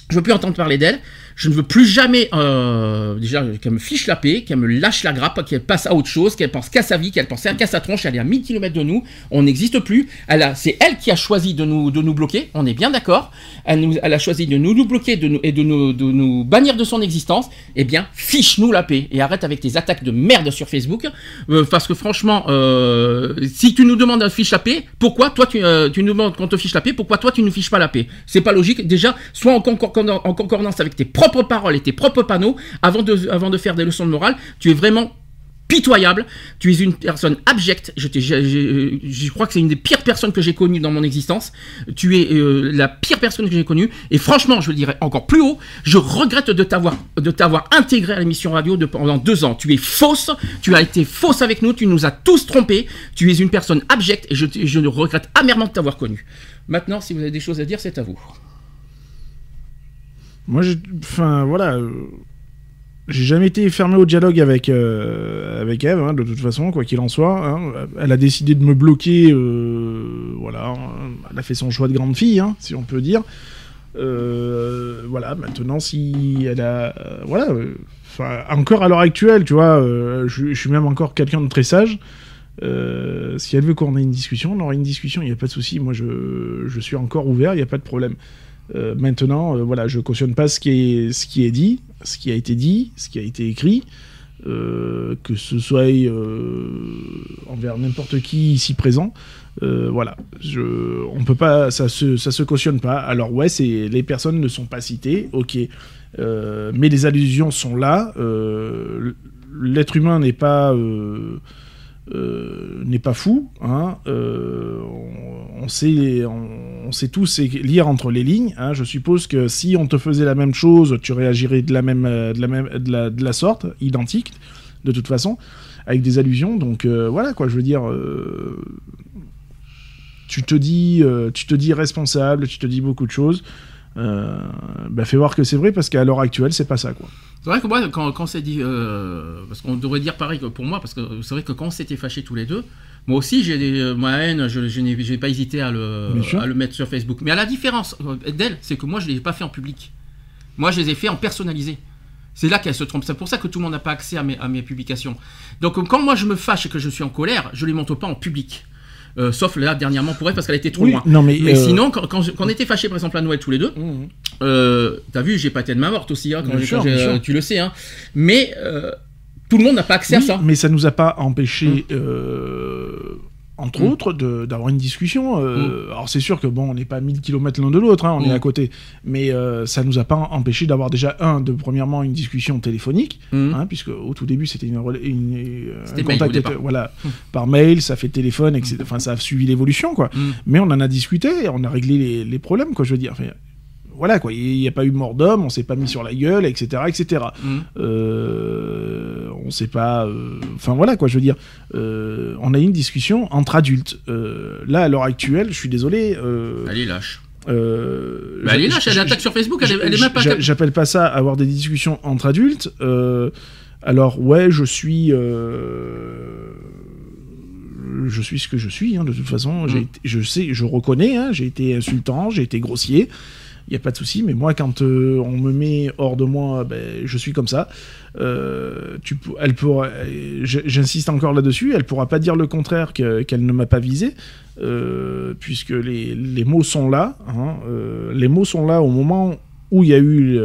B: je veux plus entendre parler d'elle. Je ne veux plus jamais, euh, déjà, qu'elle me fiche la paix, qu'elle me lâche la grappe, qu'elle passe à autre chose, qu'elle pense qu'à sa vie, qu'elle pense qu'à sa tronche. Elle est à 1000 km de nous. On n'existe plus. C'est elle qui a choisi de nous, de nous bloquer. On est bien d'accord. Elle, a choisi de nous, bloquer et de nous, bannir de son existence. Eh bien, fiche-nous la paix et arrête avec tes attaques de merde sur Facebook. Euh, parce que franchement, euh, si tu nous demandes un fiche la paix, pourquoi toi tu, euh, tu nous demandes qu'on te fiche la paix, pourquoi toi tu ne fiches pas la paix? C'est pas logique. Déjà, concordance, en concordance avec tes propres paroles et tes propres panneaux avant de, faire des leçons de morale. Tu es vraiment pitoyable, tu es une personne abjecte, je, crois que c'est une des pires personnes que j'ai connues dans mon existence, tu es euh, la pire personne que j'ai connue, et franchement, je le dirais encore plus haut, je regrette de t'avoir de t'avoir intégré à l'émission radio pendant deux ans. Tu es fausse, tu as été fausse avec nous, tu nous as tous trompés, tu es une personne abjecte, et je, je regrette amèrement de t'avoir connu. Maintenant, si vous avez des choses à dire, c'est à vous.
C: Moi, enfin, voilà. euh, J'ai jamais été fermé au dialogue avec, euh, avec Eve, hein, de toute façon, quoi qu'il en soit. hein. Elle a décidé de me bloquer, euh, voilà. hein. Elle a fait son choix de grande fille, si on peut dire. Voilà, maintenant, si elle a. voilà. encore à l'heure actuelle, tu vois, je, suis même encore quelqu'un de très sage. Si elle veut qu'on ait une discussion, on aura une discussion, il n'y a pas de souci. Moi, je, je suis encore ouvert, il n'y a pas de problème. Euh, maintenant, euh, voilà, je cautionne pas ce qui est ce qui est dit, ce qui a été dit, ce qui a été écrit, euh, que ce soit euh, envers n'importe qui ici présent. Voilà, on peut pas, ça se, ça se cautionne pas. Alors ouais, c'est les personnes ne sont pas citées, ok, mais les allusions sont là. L'être humain n'est pas euh, n'est pas fou. Hein, euh, on, sait, on, sait tous lire entre les lignes. hein. Je suppose que si on te faisait la même chose, tu réagirais de la même, euh, de la même, de la, sorte, identique, de toute façon, avec des allusions. Donc voilà quoi. Je veux dire. tu te dis, tu te dis responsable, tu te dis beaucoup de choses. Bah fais voir que c'est vrai parce qu'à l'heure actuelle c'est pas ça quoi.
B: C'est vrai que moi, quand, quand c'est dit. euh, parce qu'on devrait dire pareil que pour moi, parce que c'est vrai que quand on s'était fâchés tous les deux, moi aussi, j'ai euh, ma haine, je, je n'ai pas hésité à le, à mettre sur Facebook. Mais à la différence euh, d'elle, c'est que moi, je ne l'ai pas fait en public. Moi, je les ai fait en personnalisé. C'est là qu'elle se trompe. C'est pour ça que tout le monde n'a pas accès à mes, à mes publications. Donc, quand moi je me fâche et que je suis en colère, je ne les montre pas en public. Euh, sauf là, dernièrement, pour elle, parce qu'elle était trop
C: Oui,
B: loin.
C: non mais,
B: Mais
C: euh,
B: sinon, quand, quand, je- quand on était fâchés, par exemple, à Noël tous les deux,
C: Mhm.
B: Euh, t'as vu, j'ai pas été de ma morte aussi, hein, quand
C: Bien sûr, bien sûr.
B: tu le sais. Hein. Mais euh, tout le monde n'a pas accès à ça.
C: Mais ça nous a pas empêché, euh, entre
B: Mm.
C: autres, d'avoir une discussion. euh, Alors c'est sûr que bon, on n'est pas à 1000 km l'un de l'autre, hein, on
B: Mm.
C: est à côté. Mais euh, ça nous a pas empêché d'avoir déjà un, de premièrement une discussion téléphonique, puisque au tout début c'était une, une, euh,
B: C'était
C: un contact, était- voilà,
B: Mm.
C: par mail, ça fait téléphone, etc. Enfin, ça a suivi l'évolution, quoi.
B: Mm.
C: Mais on en a discuté, on a réglé les, les problèmes, quoi. Je veux dire. Enfin, voilà quoi, il n'y a pas eu mort d'homme, on s'est pas mis sur la gueule, etc., etc.
B: Mhm.
C: Euh, on sait pas. euh, Enfin voilà quoi, je veux dire. euh, on a eu une discussion entre adultes. Euh, là, à l'heure actuelle, je suis désolé.
B: Elle est lâche.
C: euh,
B: Bah, elle est lâche, elle attaque sur Facebook, elle, elle est même pas.
C: j'a- J'appelle pas ça avoir des discussions entre adultes. Euh, alors ouais, je suis. euh, Je suis ce que je suis, hein, de toute façon.
B: Mm.
C: été- je sais, je reconnais. hein, j'ai été insultant, j'ai été grossier. Il y a pas de souci. Mais moi, quand euh, on me met hors de moi, ben, je suis comme ça. Euh, tu, elle pourra. euh, J'insiste encore là-dessus. Elle pourra pas dire le contraire que- qu'elle ne m'a pas visé, euh, puisque les, les mots sont là. hein, les mots sont là au moment où il y a eu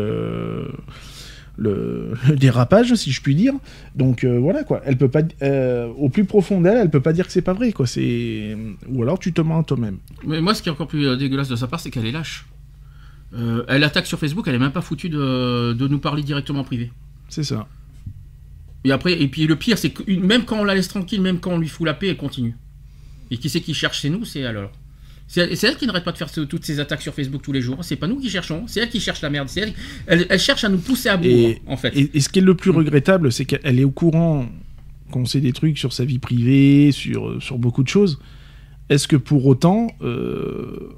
C: le, dérapage, si je puis dire. Donc voilà quoi. Elle peut pas, au plus profond d'elle, elle peut pas dire que c'est pas vrai quoi. C'est ou alors tu te mens toi-même.
B: Mais moi, ce qui est encore plus dégueulasse de sa part, c'est qu'elle est lâche. Euh, elle attaque sur Facebook, elle est même pas foutue de, de nous parler directement en privé.
C: C'est ça.
B: Et après, et puis le pire, c'est que même quand on la laisse tranquille, même quand on lui fout la paix, elle continue. Et qui c'est qui cherche C'est nous, c'est elle alors. C'est elle, qui n'arrête pas de faire ce- toutes ces attaques sur Facebook tous les jours. C'est pas nous qui cherchons, c'est elle qui cherche la merde. Elle, elle, elle cherche à nous pousser à bout,
C: Et-
B: en fait.
C: Et, et ce qui est le plus
B: Mm.
C: regrettable, c'est qu'elle est au courant qu'on sait des trucs sur sa vie privée, sur, sur beaucoup de choses. Est-ce que pour autant, euh,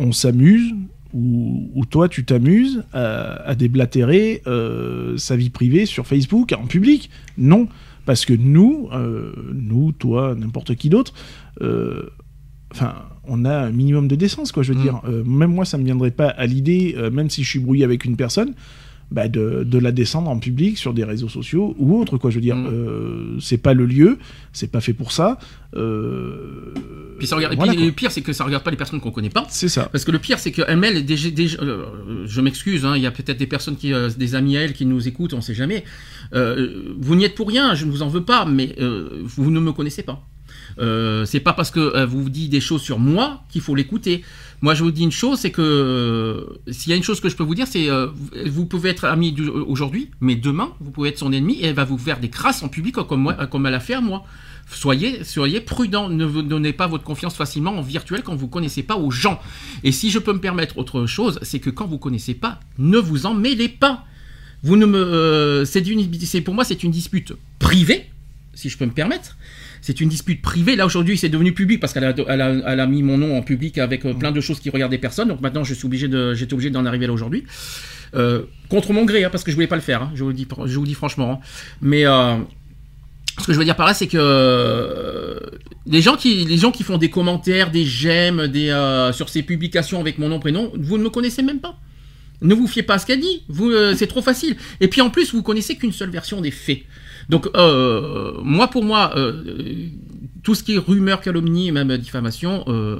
C: on s'amuse ou, ou toi, tu t'amuses à, à déblatérer euh, sa vie privée sur Facebook, en public Non. Parce que nous, euh, nous, toi, n'importe qui d'autre, euh, enfin, on a un minimum de décence, quoi, je veux
B: Mm.
C: dire. Euh, même moi, ça me viendrait pas à l'idée, euh, même si je suis brouillé avec une personne, bah, de, de la descendre en public sur des réseaux sociaux ou autre, quoi. Je veux dire,
B: Mm.
C: euh, c'est pas le lieu, c'est pas fait pour ça. Euh,
B: Puis ça regarde, et puis le pire, c'est que ça regarde pas les personnes qu'on connaît pas.
C: C'est ça.
B: Parce que le pire, c'est que ML, déjà, déjà- euh, je m'excuse, hein, il y a peut-être des personnes qui, des amis à elle qui nous écoutent, on sait jamais. Vous n'y êtes pour rien, je ne vous en veux pas, mais vous ne me connaissez pas. Euh, c'est pas parce que euh, vous vous dites des choses sur moi qu'il faut l'écouter. Moi, je vous dis une chose, c'est que euh, s'il y a une chose que je peux vous dire, c'est euh, vous- pouvez être ami aujourd'hui, mais demain, vous pouvez être son ennemi et elle va vous faire des crasses en public comme moi, comme elle a fait à moi. Soyez, soyez prudent, ne vous donnez pas votre confiance facilement en virtuel quand vous connaissez pas aux gens. Et si je peux me permettre autre chose, c'est que quand vous connaissez pas, ne vous en mêlez pas. Vous ne me, euh, c'est pour moi c'est une dispute privée, si je peux me permettre. C'est une dispute privée. Là aujourd'hui, c'est devenu public parce qu'elle a, elle a, elle a mis mon nom en public avec euh, plein de choses qui regardaient personne. Donc maintenant, je suis obligé de, j'étais obligé d'en arriver là aujourd'hui. Euh, contre mon gré, hein, parce que je voulais pas le faire. hein, je vous le dis, je vous le dis franchement. hein. Mais euh, ce que je veux dire par là, c'est que les gens qui, les gens qui font des commentaires, des j'aime, des sur ces publications avec mon nom prénom, vous ne me connaissez même pas. Ne vous fiez pas à ce qu'elle dit. Vous, c'est trop facile. Et puis en plus, vous connaissez qu'une seule version des faits. Donc euh, moi, pour moi, euh, tout ce qui est rumeur, calomnie, et même diffamation. euh,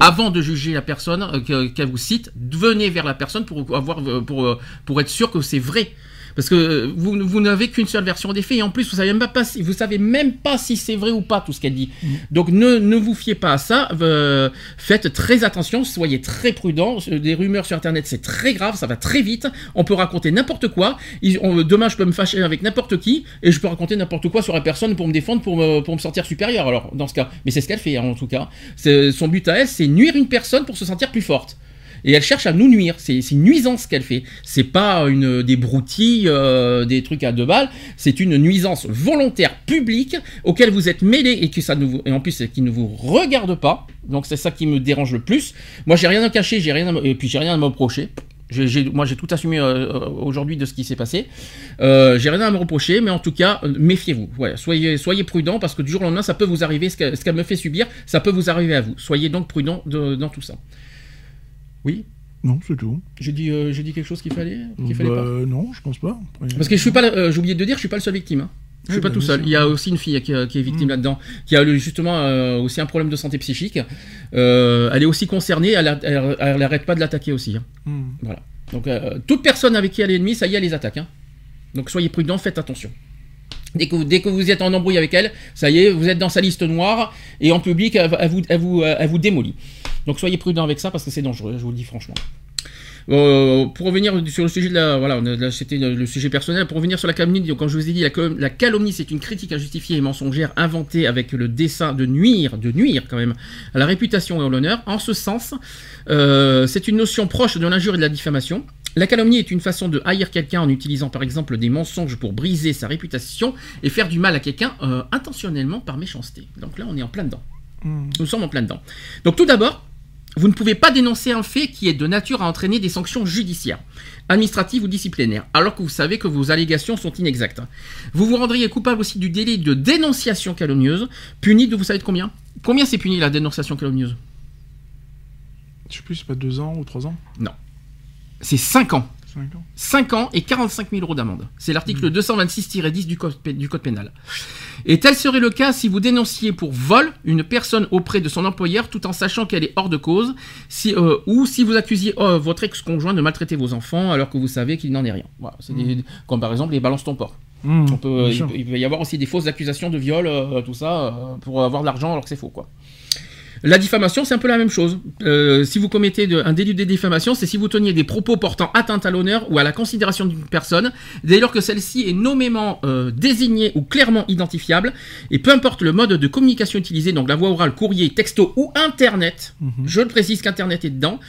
B: avant de juger la personne euh, que- qu'elle vous cite, venez vers la personne pour avoir pour, pour être sûr que c'est vrai. Parce que euh, vous, vous n'avez qu'une seule version des faits et en plus vous savez même pas si, vous savez même pas si c'est vrai ou pas tout ce qu'elle dit. Donc ne, ne vous fiez pas à ça. euh, faites très attention, soyez très prudents. Euh, Des rumeurs sur internet c'est très grave, ça va très vite. On peut raconter n'importe quoi. Ils- on- demain je peux me fâcher avec n'importe qui et je peux raconter n'importe quoi sur la personne pour me défendre, pour me, pour me sentir supérieur. Alors dans ce cas, mais c'est ce qu'elle fait hein, en tout cas. C'est- Son but à elle c'est nuire une personne pour se sentir plus forte. Et elle cherche à nous nuire. C'est une nuisance qu'elle fait. C'est pas une, des broutilles, euh, des trucs à deux balles. C'est une nuisance volontaire publique auquel vous êtes mêlé et que ça ne et en plus qui ne vous regarde pas. Donc c'est ça qui me dérange le plus. Moi j'ai rien à cacher, j'ai rien et puis j'ai rien à me reprocher. Moi j'ai tout assumé euh, euh, aujourd'hui de ce qui s'est passé. Euh, j'ai rien à me reprocher, mais en tout cas méfiez-vous. Soyez soyez prudents parce que du jour au lendemain ça peut vous arriver. Ce qu'elle me fait subir, ça peut vous arriver à vous. Soyez donc prudents de- dans tout ça. Oui.
C: Non, c'est tout.
B: J'ai dit, euh, j'ai dit quelque chose qu'il fallait, qu'il fallait
C: Bah,
B: pas.
C: Non, je pense pas. Après-
B: Parce que je suis pas, euh, j'ai oublié de dire, je suis pas le seul victime. hein. Je suis
C: Oui,
B: pas
C: bah,
B: tout
C: bien
B: seul.
C: sûr.
B: Il y a aussi une fille qui, qui est victime là-dedans, qui a le- justement euh, aussi un problème de santé psychique. Euh, elle est aussi concernée. Elle, a- elle, elle arrête pas de l'attaquer aussi. hein.
C: Hmm.
B: Voilà. Donc euh, toute personne avec qui elle est ennemie, ça y est, elle les attaque. hein. Donc soyez prudents, faites attention. Dès que, vous, dès que vous êtes en embrouille avec elle, ça y est, vous êtes dans sa liste noire et en public, elle, elle vous, elle, vous, elle vous démolit. Donc soyez prudents avec ça parce que c'est dangereux, je vous le dis franchement. Euh, pour revenir sur le sujet de la, voilà, c'était le sujet personnel. Pour revenir sur la calomnie, donc, comme je vous ai dit, la, calom- la calomnie, c'est une critique injustifiée et mensongère inventée avec le dessein de nuire, de nuire quand même, à la réputation et à l'honneur. En ce sens, euh, c'est une notion proche de l'injure et de la diffamation. La calomnie est une façon de haïr quelqu'un en utilisant par exemple des mensonges pour briser sa réputation et faire du mal à quelqu'un euh, intentionnellement par méchanceté. Donc là, on est en plein dedans.
C: Hmm.
B: Nous sommes en plein dedans. Donc tout d'abord, vous ne pouvez pas dénoncer un fait qui est de nature à entraîner des sanctions judiciaires, administratives ou disciplinaires, alors que vous savez que vos allégations sont inexactes. Vous vous rendriez coupable aussi du délit de dénonciation calomnieuse, puni de vous savez de combien? Combien c'est puni la dénonciation calomnieuse?
C: Je sais plus, c'est pas deux ans ou trois ans?
B: C'est 5 ans.
C: Cinq ans
B: 5 ans et 45 000 euros d'amende. C'est l'article 226-10 du code, du code pénal. Et tel serait le cas si vous dénonciez pour vol une personne auprès de son employeur tout en sachant qu'elle est hors de cause, si, euh, ou si vous accusiez euh, votre ex-conjoint de maltraiter vos enfants alors que vous savez qu'il n'en est rien. Voilà, des- comme par exemple les balances ton On peut,
C: bien
B: il, peut, il peut y avoir aussi des fausses accusations de viol, euh, tout ça, pour avoir de l'argent alors que c'est faux, quoi. La diffamation, c'est un peu la même chose. Euh, si vous commettez de- un délit de diffamation, c'est si vous teniez des propos portant atteinte à l'honneur ou à la considération d'une personne, dès lors que celle-ci est nommément euh, désignée ou clairement identifiable, et peu importe le mode de communication utilisé, donc la voix orale, courrier, texto ou Internet, je le précise qu'Internet est dedans,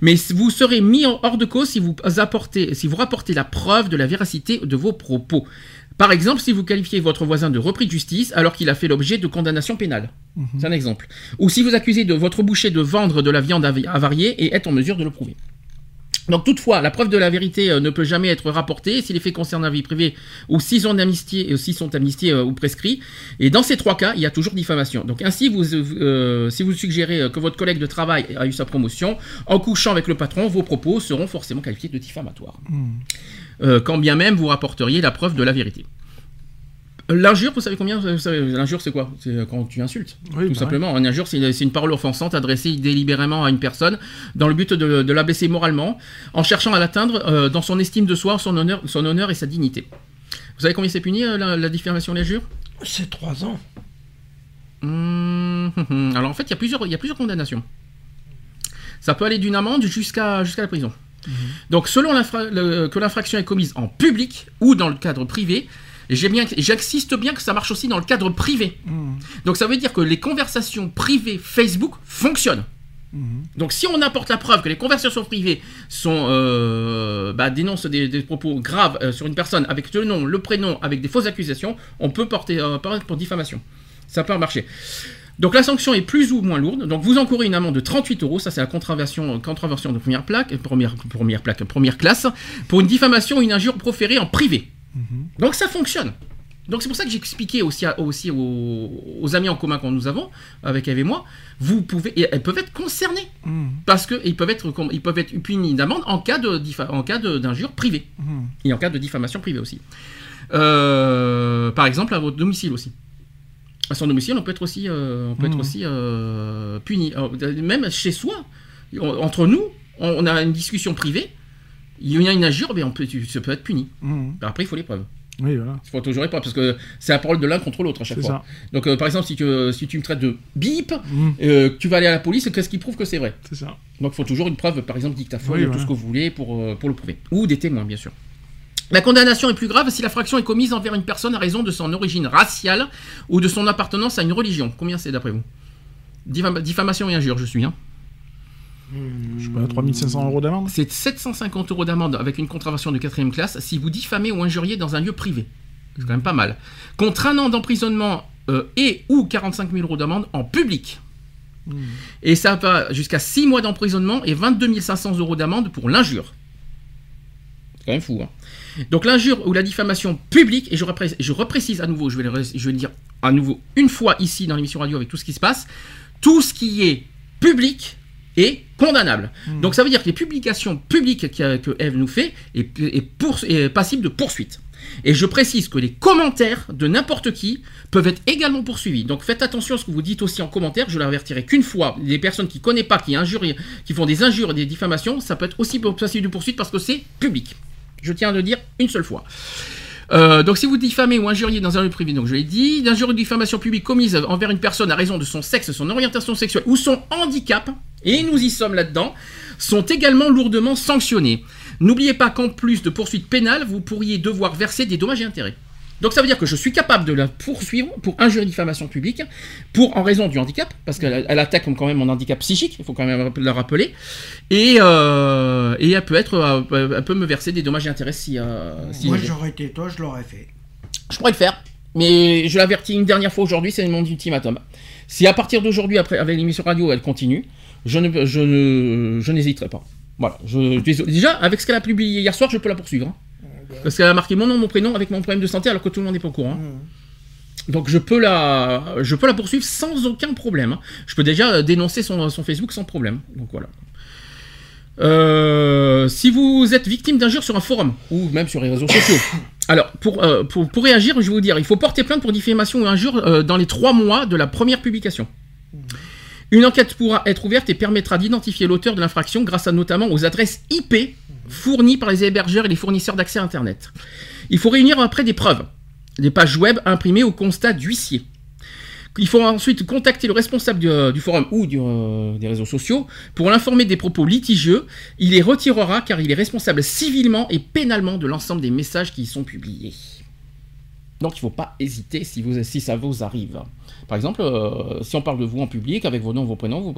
B: mais vous serez mis hors de cause si vous apportez, si vous rapportez la preuve de la véracité de vos propos. Par exemple, si vous qualifiez votre voisin de repris de justice alors qu'il a fait l'objet de condamnation pénale. C'est un exemple. Ou si vous accusez de votre boucher de vendre de la viande avariée et êtes en mesure de le prouver. Donc toutefois, la preuve de la vérité euh, ne peut jamais être rapportée si les faits concernent la vie privée ou s'ils sont amnistiés, euh, s'ils sont amnistiés euh, ou prescrits. Et dans ces trois cas, il y a toujours diffamation. Donc ainsi, vous, euh, si vous suggérez euh, que votre collègue de travail a eu sa promotion, en couchant avec le patron, vos propos seront forcément qualifiés de diffamatoires. Euh, quand bien même vous rapporteriez la preuve de la vérité. L'injure, vous savez combien L'injure, c'est quoi? C'est euh, quand tu insultes.
C: Oui,
B: tout
C: bah
B: simplement. Une injure, c'est une parole offensante adressée délibérément à une personne dans le but de, de la blesser moralement, en cherchant à l'atteindre euh, dans son estime de soi, son honneur, son honneur et sa dignité. Vous savez combien c'est puni, euh, la, la diffamation l'injure?
D: C'est trois ans.
B: Hum, hum, hum. Alors en fait, il y a plusieurs, il y a plusieurs condamnations. Ça peut aller d'une amende jusqu'à jusqu'à la prison. Donc selon le- que l'infraction est commise en public ou dans le cadre privé, et j'insiste bien que ça marche aussi dans le cadre privé. Donc ça veut dire que les conversations privées Facebook fonctionnent. Donc si on apporte la preuve que les conversations privées sont euh, bah, dénoncent des, des propos graves euh, sur une personne avec le nom, le prénom, avec des fausses accusations, on peut porter euh, pour diffamation. Ça peut marcher. Donc la sanction est plus ou moins lourde. Donc vous encourez une amende de 38 euros, ça c'est la contravention, contravention de première plaque, euh, première, première plaque, première classe, pour une diffamation ou une injure proférée en privé. Donc ça fonctionne. Donc c'est pour ça que j'ai expliqué aussi, à- aussi aux, aux amis en commun que nous avons, avec Eve et moi, vous pouvez, et elles peuvent être concernées parce que ils peuvent être, com- ils peuvent être punis d'amende en cas de en cas d'injure privée et en cas de diffamation privée aussi. Euh, par exemple à votre domicile aussi. À son domicile, on peut être aussi, euh, on peut être
C: Mhm.
B: aussi euh, puni. Alors, même chez soi, on- entre nous, on, on a une discussion privée. Il y a une injure, mais on peut, tu- ça peut être puni.
C: Mhm.
B: Après, il faut les preuves.
C: Oui, voilà.
B: Il faut toujours les preuves parce que c'est la parole de l'un contre l'autre à chaque fois.
C: ça.
B: Donc, euh, par exemple, si tu, si tu me traites de bip, euh, que tu vas aller à la police, qu'est-ce qui prouve que c'est vrai?
C: C'est ça.
B: Donc il faut toujours une preuve, par exemple dictaphone,
C: Oui,
B: tout ce que vous voulez pour, pour le prouver. Ou des témoins, bien sûr. La condamnation est plus grave si l'infraction est commise envers une personne à raison de son origine raciale ou de son appartenance à une religion. Combien c'est d'après vous? Diffam- Diffamation et injure, je suis. Hein.
C: Je sais pas, 3500 euros d'amende?
B: C'est 750 euros d'amende avec une contravention de quatrième classe si vous diffamez ou injuriez dans un lieu privé. C'est quand même pas mal. Contre un an d'emprisonnement euh, et ou 45 000 euros d'amende en public. Et ça va jusqu'à 6 mois d'emprisonnement et 22 500 euros d'amende pour l'injure. C'est quand même fou. hein. Donc l'injure ou la diffamation publique, et je, repré- je reprécise à nouveau, je vais, le, je vais le dire à nouveau une fois ici dans l'émission radio avec tout ce qui se passe, tout ce qui est public est condamnable. Donc ça veut dire que les publications publiques que Eve nous fait est, est, pour- est passible de poursuite. Et je précise que les commentaires de n'importe qui peuvent être également poursuivis. Donc faites attention à ce que vous dites aussi en commentaire. Je l'avertirai qu'une fois. Les personnes qui ne connaissent pas, qui, injurient, qui font des injures et des diffamations, ça peut être aussi passible de poursuite parce que c'est public. Je tiens à le dire une seule fois. Euh, donc si vous diffamez ou injuriez dans un lieu privé, donc je l'ai dit, d'injure ou diffamation publique commise envers une personne à raison de son sexe, son orientation sexuelle ou son handicap, et nous y sommes là-dedans, sont également lourdement sanctionnés. N'oubliez pas qu'en plus de poursuites pénales, vous pourriez devoir verser des dommages et intérêts. Donc ça veut dire que je suis capable de la poursuivre pour injure et diffamation publique, pour en raison du handicap, parce qu'elle elle attaque quand même mon handicap psychique, il faut quand même le rappeler, et, euh, et elle peut être, euh, elle peut me verser des dommages et intérêts si, euh, si
D: Moi, j'aurais été toi, je l'aurais fait.
B: je pourrais le faire, mais je l'avertis une dernière fois aujourd'hui, c'est mon ultimatum. Si à partir d'aujourd'hui, après avec l'émission radio, elle continue, je ne, je ne, je n'hésiterai pas. Voilà. Je, déjà, avec ce qu'elle a publié hier soir, je peux la poursuivre. hein. Parce qu'elle a marqué mon nom, mon prénom avec mon problème de santé, alors que tout le monde n'est pas au courant. hein. Donc je peux la, je peux la poursuivre sans aucun problème. hein. Je peux déjà dénoncer son, son Facebook sans problème. Donc voilà. Euh, si vous êtes victime d'injures sur un forum ou même sur les réseaux sociaux, alors pour, euh, pour, pour réagir, je vais vous dire, il faut porter plainte pour diffamation ou injure euh, dans les trois mois de la première publication. Une enquête pourra être ouverte et permettra d'identifier l'auteur de l'infraction grâce à notamment aux adresses IP fournies par les hébergeurs et les fournisseurs d'accès à Internet. Il faut réunir après des preuves, des pages web imprimées au constat d'huissier. Il faut ensuite contacter le responsable du, euh, forum ou euh, des réseaux sociaux pour l'informer des propos litigieux. Il les retirera car il est responsable civilement et pénalement de l'ensemble des messages qui y sont publiés. Donc il ne faut pas hésiter si, ça vous arrive. Par exemple, euh, si on parle de vous en public avec vos noms, vos prénoms,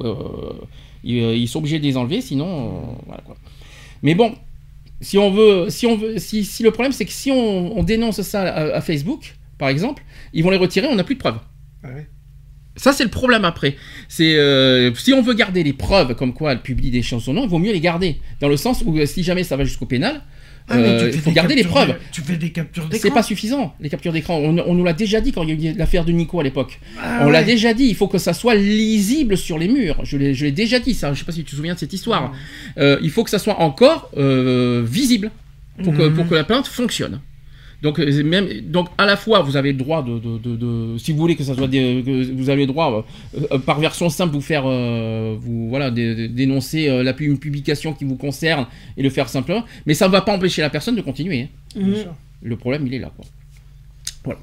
B: ils, ils sont obligés de les enlever, sinon voilà quoi. Mais bon, si on veut, si on veut, si, si le problème c'est que si on, on dénonce ça à, à Facebook, par exemple, ils vont les retirer, on n'a plus de preuves. Ça, c'est le problème après. C'est euh, si on veut garder les preuves comme quoi elle publie des chansons, non, il vaut mieux les garder. Dans le sens où euh, si jamais ça va jusqu'au pénal,
D: Ah,
B: euh, il
D: fais
B: faut garder les preuves.
D: de- Tu fais des captures
B: C'est
D: d'écran.
B: pas suffisant, les captures d'écran. On, on nous l'a déjà dit quand il y a eu l'affaire de Nico à l'époque.
D: Ah
B: on l'a déjà dit, il faut que ça soit lisible sur les murs. Je l'ai déjà dit, ça. Je sais pas si tu te souviens de cette histoire. Euh, il faut que ça soit encore euh, visible pour que, pour que la plainte fonctionne. Donc, euh, même, donc à la fois vous avez le droit de, de, de- de- si vous voulez que ça soit des- que vous avez le droit euh, euh, par version simple vous faire euh, vous voilà dé- dé- dénoncer euh, la une publication qui vous concerne et le faire simplement mais ça ne va pas empêcher la personne de continuer hein.
D: Mhm.
B: le problème il est là quoi voilà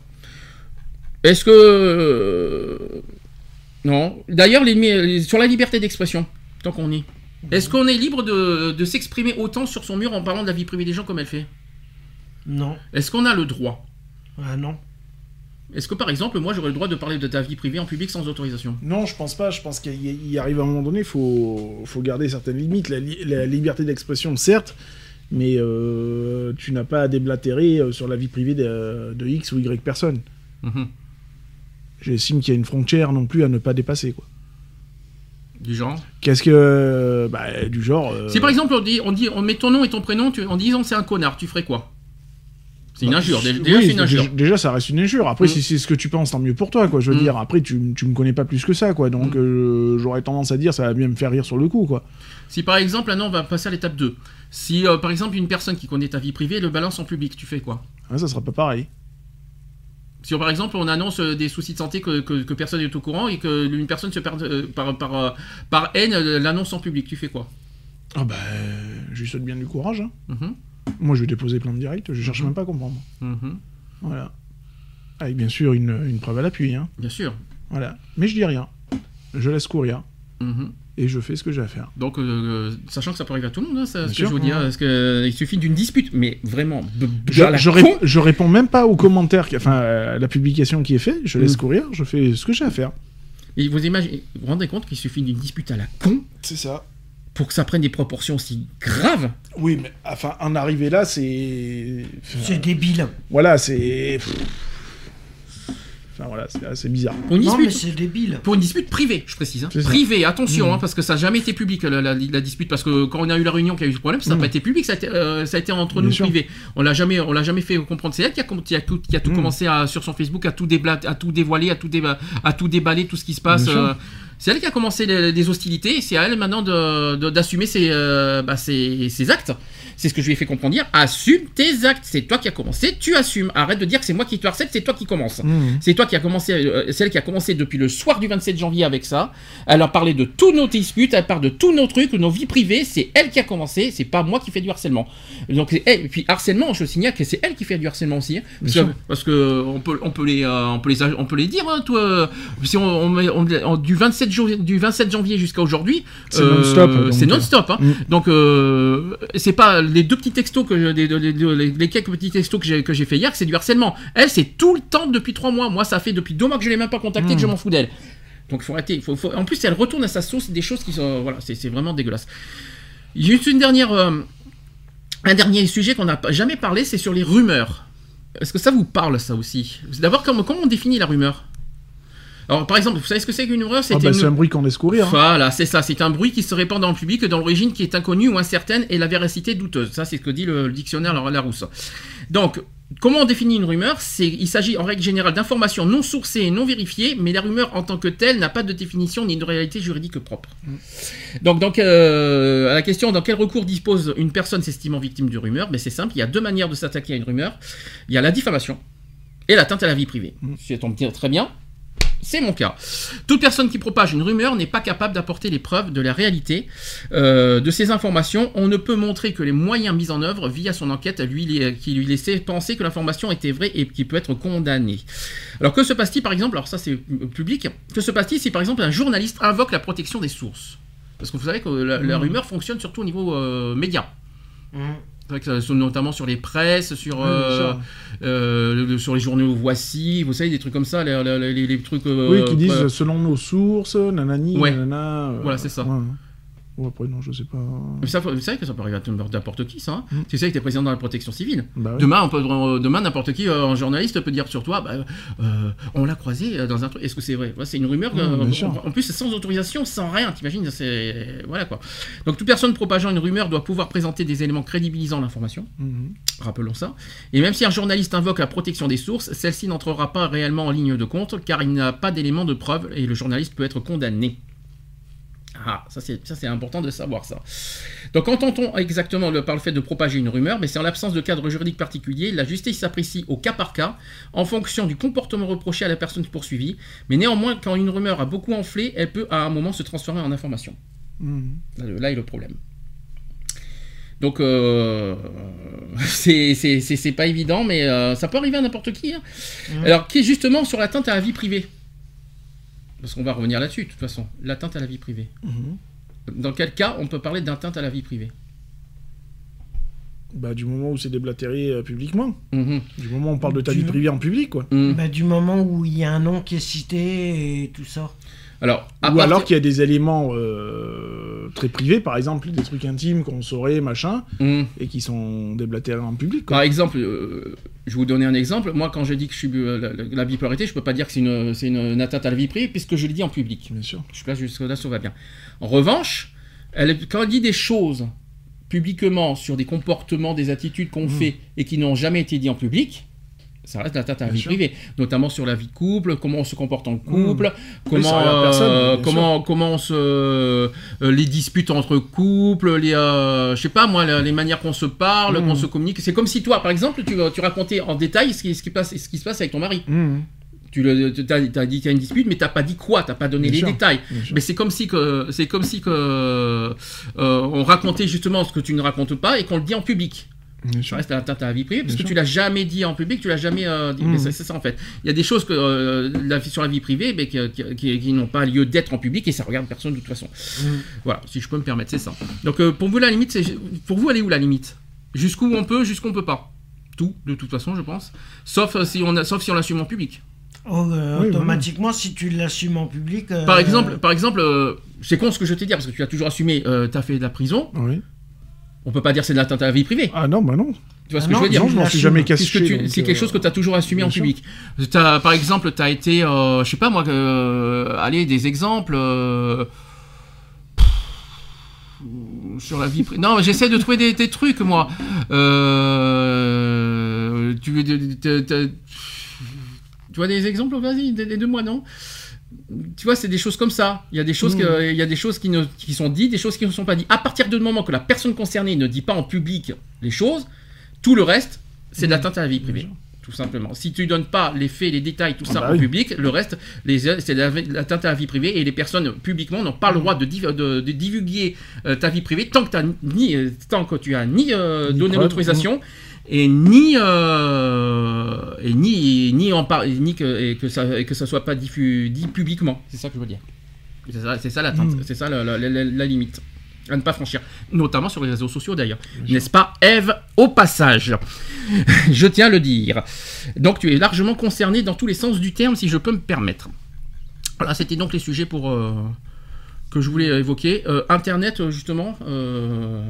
B: est-ce que euh, Non. D'ailleurs, les- les- sur la liberté d'expression, tant qu'on y est. Est-ce qu'on est libre de, de s'exprimer autant sur son mur en parlant de la vie privée des gens comme elle fait?
D: Non.
B: Est-ce qu'on a le droit?
D: Ah non.
B: Est-ce que par exemple, moi j'aurais le droit de parler de ta vie privée en public sans autorisation?
C: Non, je pense pas. Je pense qu'il arrive à un moment donné, il faut, faut garder certaines limites. La, li- la liberté d'expression, certes, mais euh, tu n'as pas à déblatérer euh, sur la vie privée de, de X ou Y personne.
B: Mhm.
C: J'estime qu'il y a une frontière non plus à ne pas dépasser. Quoi.
B: Du genre?
C: Qu'est-ce que. Bah, du genre. euh,
B: Si par exemple on dit, on dit, on met ton nom et ton prénom tu- en disant c'est un connard, tu ferais quoi? C'est une injure. Déjà,
C: oui,
B: c'est une injure.
C: Déjà, ça reste une injure. Après,
B: Mm.
C: si c'est ce que tu penses, tant mieux pour toi, quoi. Je veux
B: Mm.
C: dire, après, tu, tu me connais pas plus que ça, quoi. Donc,
B: Mm.
C: euh, j'aurais tendance à dire, ça va bien me faire rire sur le coup, quoi.
B: Si par exemple, maintenant on va passer à l'étape 2. Si euh, par exemple une personne qui connaît ta vie privée le balance en public, tu fais quoi?
C: Ah, ça sera pas pareil.
B: Si par exemple on annonce euh, des soucis de santé que, que- que personne n'est au courant et que une personne se perd euh, par, par, par haine l'annonce en public, tu fais quoi?
C: Ah, bah, je lui souhaite bien du courage. hein.
B: Mhm,
C: Moi, je vais déposer plainte directe. Je cherche
B: Mhm.
C: même pas à comprendre.
B: mhm,
C: Voilà. Avec bien sûr une, une preuve à l'appui, hein.
B: Bien sûr.
C: Voilà. Mais je dis rien. Je laisse courir.
B: Mhm.
C: Et je fais ce que j'ai à faire.
B: Donc, euh, sachant que ça peut arriver à tout le monde, hein, ça, ce que je vous dis, hein, parce que, euh, il suffit d'une dispute, mais vraiment,
C: Je, je
B: con.
C: rép- je réponds même pas aux commentaires, enfin, à la publication qui est faite. Je laisse
B: Mm.
C: courir. Je fais ce que j'ai à faire.
B: Et vous imaginez, vous vous rendez compte qu'il suffit d'une dispute à la con?
C: C'est ça.
B: Pour que ça prenne des proportions aussi graves
C: Oui, mais enfin, en arriver là, c'est.
D: C'est débile.
C: Voilà, c'est. Enfin voilà, c'est assez bizarre.
B: pour une
D: Non,
B: dispute.
D: mais c'est débile.
B: Pour une dispute privée, je précise. hein. Privée, attention,
C: Mm.
B: hein, parce que ça n'a jamais été public la, la- la dispute. Parce que quand on a eu la réunion, qu'il y a eu ce problème, ça n'a
C: Mm.
B: pas été public, ça a été, euh, ça a été entre
C: Bien
B: nous
C: sûr.
B: privés. On l'a jamais, on l'a jamais fait comprendre. C'est elle qui a, qui tout, qui a tout
C: Mm.
B: commencé à, sur son Facebook à tout débla- à tout dévoiler, à tout, déba- à tout déballer, tout ce qui se passe.
C: Bien sûr.
B: euh, c'est elle qui a commencé les- des hostilités. C'est à elle maintenant d'assumer ses, euh, bah, ses- ses actes. C'est ce que je lui ai fait comprendre. Assume tes actes. C'est toi qui as commencé, tu assumes. Arrête de dire que c'est moi qui te harcèle, c'est toi qui commence.
C: Mmh.
B: C'est toi qui a commencé, euh, c'est elle qui a commencé depuis le soir du 27 janvier avec ça. Elle a parlé de tous nos disputes, elle parle de tous nos trucs, de nos vies privées. C'est elle qui a commencé, c'est pas moi qui fais du harcèlement. Donc elle. Et puis harcèlement, je signale que c'est elle qui fait du harcèlement aussi, hein. parce,
C: Bien
B: que,
C: sûr.
B: parce que on peut, on peut les, euh, on peut les, on peut les dire. Hein, toi, si on, on- on- du 27 du 27 janvier jusqu'à aujourd'hui,
C: C'est non-stop, donc,
B: C'est non-stop. hein.
C: Mm.
B: Donc euh, c'est pas les deux petits textos que les, les- les- les quelques petits textos que j'ai que j'ai fait hier, c'est du harcèlement. Elle, c'est tout le temps depuis trois mois. Moi, ça fait depuis deux mois que je l'ai même pas contactée,
C: Mm.
B: que je m'en fous d'elle. Donc il faut arrêter. il Faut, faut- En plus, elle retourne à sa sauce des choses qui sont voilà, c'est vraiment dégueulasse. Juste une dernière, euh, un dernier sujet qu'on n'a jamais parlé, c'est sur les rumeurs. Est-ce que ça vous parle ça aussi? D'abord, comment, comment on définit la rumeur? Alors, par exemple, vous savez ce que c'est qu'une rumeur?
C: Ah bah,
B: une-
C: c'est un bruit qu'on laisse courir. hein.
B: voilà, c'est ça. C'est un bruit qui se répand dans le public dont l'origine qui est inconnue ou incertaine et la véracité douteuse. Ça, c'est ce que dit le, le dictionnaire Larousse. Donc, comment on définit une rumeur? Il s'agit en règle générale d'informations non sourcées et non vérifiées, mais la rumeur en tant que telle n'a pas de définition ni de réalité juridique propre. Donc, donc euh, à la question dans quel recours dispose une personne s'estimant victime d'une rumeur, ben c'est simple. Il y a deux manières de s'attaquer à une rumeur. Il y a la diffamation et l'atteinte à la vie privée. Si ça tombe très bien. C'est mon cas. Toute personne qui propage une rumeur n'est pas capable d'apporter les preuves de la réalité euh, de ces informations. On ne peut montrer que les moyens mis en œuvre via son enquête lui, qui lui laissait penser que l'information était vraie et qui peut être condamnée. Alors que se passe-t-il par exemple? Alors ça c'est public. Que se passe-t-il si par exemple un journaliste invoque la protection des sources? Parce que vous savez que la, la
C: Mhm.
B: rumeur fonctionne surtout au niveau euh, média.
D: Mmh.
B: C'est vrai que ça- notamment sur les presses, sur,
C: bien
B: euh, euh, le- sur les journaux Voici, vous savez, des trucs comme ça, les, les- trucs... euh,
C: Oui, qui disent
B: euh,
C: selon nos sources, nanani,
B: Ouais.
C: nanana. euh,
B: Voilà, c'est ça.
C: Ouais. Ou après, non, je sais pas.
B: Mais ça, vous savez que ça peut arriver à n'importe qui, ça. Hein
C: Mm.
B: Tu sais que t'es président de la protection civile.
C: Bah ouais.
B: Demain, on peut, demain, n'importe qui, euh, un journaliste peut dire sur toi, bah, euh, on l'a croisé euh, dans un truc. Est-ce que c'est vrai? Ouais, C'est une rumeur. Euh, en- plus, c'est sans autorisation, sans rien. T'imagines C'est voilà quoi. Donc, toute personne propageant une rumeur doit pouvoir présenter des éléments crédibilisant l'information.
C: Mhm.
B: Rappelons ça. Et même si un journaliste invoque la protection des sources, celle-ci n'entrera pas réellement en ligne de compte, car il n'a pas d'éléments de preuve et le journaliste peut être condamné. Ah, ça c'est, important de savoir ça. Donc entend-on exactement le, par le fait de propager une rumeur, mais c'est en l'absence de cadre juridique particulier, la justice s'apprécie au cas par cas, en fonction du comportement reproché à la personne poursuivie, mais néanmoins quand une rumeur a beaucoup enflé, elle peut à un moment se transformer en information.
C: Mhm.
B: Là, là est le problème. Donc, euh, c'est pas évident, mais euh, ça peut arriver à n'importe qui. hein.
D: Mhm.
B: Alors, qui est justement sur l'atteinte à la vie privée parce qu'on va revenir là-dessus de toute façon, l'atteinte à la vie privée.
C: Mhm.
B: Dans quel cas on peut parler d'atteinte à la vie privée?
C: Bah, du moment où c'est déblatéré euh, publiquement.
B: Mhm.
C: Du moment où on parle de ta
D: Du-
C: vie privée en public, quoi.
B: Mhm.
D: Bah, du moment où il y a un nom qui est cité et tout ça.
B: Alors, à
C: Ou
B: partir-
C: alors qu'il y a des éléments euh, très privés, par exemple des trucs intimes qu'on saurait, machin,
B: Mhm.
C: et qui sont déblatérés en public. Quoi.
B: Par exemple, euh, je vais vous donner un exemple. Moi, quand je dis que je suis euh, la, la- la bipolarité, je peux pas dire que c'est une, c'est une, une atteinte à la vie privée, puisque je le dis en public.
C: Bien sûr.
B: Je là jusque là, ça va bien. En revanche, elle, quand elle dit des choses publiquement sur des comportements, des attitudes qu'on fait et qui n'ont jamais été dit en public, ça reste l'atteinte à la vie
C: sûr.
B: privée, notamment sur la vie de couple, comment on se comporte en couple,
C: Oui,
B: comment,
C: personne,
B: euh, comment, comment on se, euh, les disputes entre couples, les, euh, je sais pas moi, la- les manières qu'on se parle,
C: Mm.
B: qu'on se communique. C'est comme si toi, par exemple, tu, tu racontais en détail ce qui, ce qui passe, ce qui se passe avec ton mari.
C: Mhm.
B: Tu le, t'as dit qu'il y a une dispute, mais t'as pas dit quoi, t'as pas donné
C: Bien
B: les
C: sûr.
B: détails. Mais c'est comme si que c'est comme si que euh, on racontait justement ce que tu ne racontes pas et qu'on le dit en public.
C: Bien
B: Ça
C: sûr.
B: reste atteinte à la vie privée parce que tu l'as jamais dit en public, tu l'as jamais euh, dit. Mais c'est, ça en fait. Il y a des choses que euh, la, sur la vie privée, mais qui, qui- qui- qui n'ont pas lieu d'être en public et ça regarde personne de toute façon. Voilà, si je peux me permettre, c'est ça. Donc euh, pour vous la limite, c'est pour vous elle est où la limite? Jusqu'où on peut, jusqu'où on peut pas? Tout, de toute façon, je pense. Sauf euh, si on a, sauf si on l'assume en public.
D: Oh, euh,
C: Oui,
D: automatiquement, si tu l'assumes en public. euh,
B: Par exemple, par exemple, euh, c'est con ce que je t'ai dit parce que tu as toujours assumé. Euh, t'as fait de la prison.
C: Oui.
B: On peut pas dire c'est de l'atteinte à la vie privée.
C: Ah non, bah non.
B: Tu vois ce
D: Ah
B: que
D: non,
B: je veux dire
C: Non, je m'en suis jamais donc,
B: c'est quelque
C: euh,
B: chose que tu as toujours assumé en
C: sûr.
B: public. T'as- par exemple, tu as été, euh, je sais pas moi, euh, allez, des exemples. euh, pff, sur la vie privée. Non, j'essaie de trouver des, des trucs, moi. Euh, tu, tu, tu- tu- tu vois des exemples Vas-y, des, des deux mois, non? Tu vois, c'est des choses comme ça. Il y a des choses,
C: Mmh.
B: que- il y a des choses qui, ne, qui sont dites, des choses qui ne sont pas dites. À partir du moment que la personne concernée ne dit pas en public les choses, tout le reste, c'est de l'atteinte à la vie privée. Tout simplement. Si tu donnes pas les faits, les détails, tout
C: Ah
B: ça
C: bah
B: en
C: oui.
B: public, le reste, les- c'est l'atteinte à la vie privée et les personnes publiquement n'ont pas le droit de, div- de- de divulguer euh, ta vie privée tant que, t'as ni, euh, tant que tu as ni euh,
C: Ni
B: donné l'autorisation et ni euh, et ni ni en par- ni que et que ça et que ça soit pas diffus, dit publiquement. C'est ça que je veux dire. C'est ça, c'est ça l'atteinte,
C: Mm.
B: c'est ça la, la- la- la- la limite à ne pas franchir, notamment sur les réseaux sociaux d'ailleurs. N'est-ce pas, Eve Au passage, je tiens à le dire. Donc tu es largement concerné dans tous les sens du terme, si je peux me permettre. Voilà, c'était donc les sujets pour euh, que je voulais évoquer. Euh, Internet, justement. euh,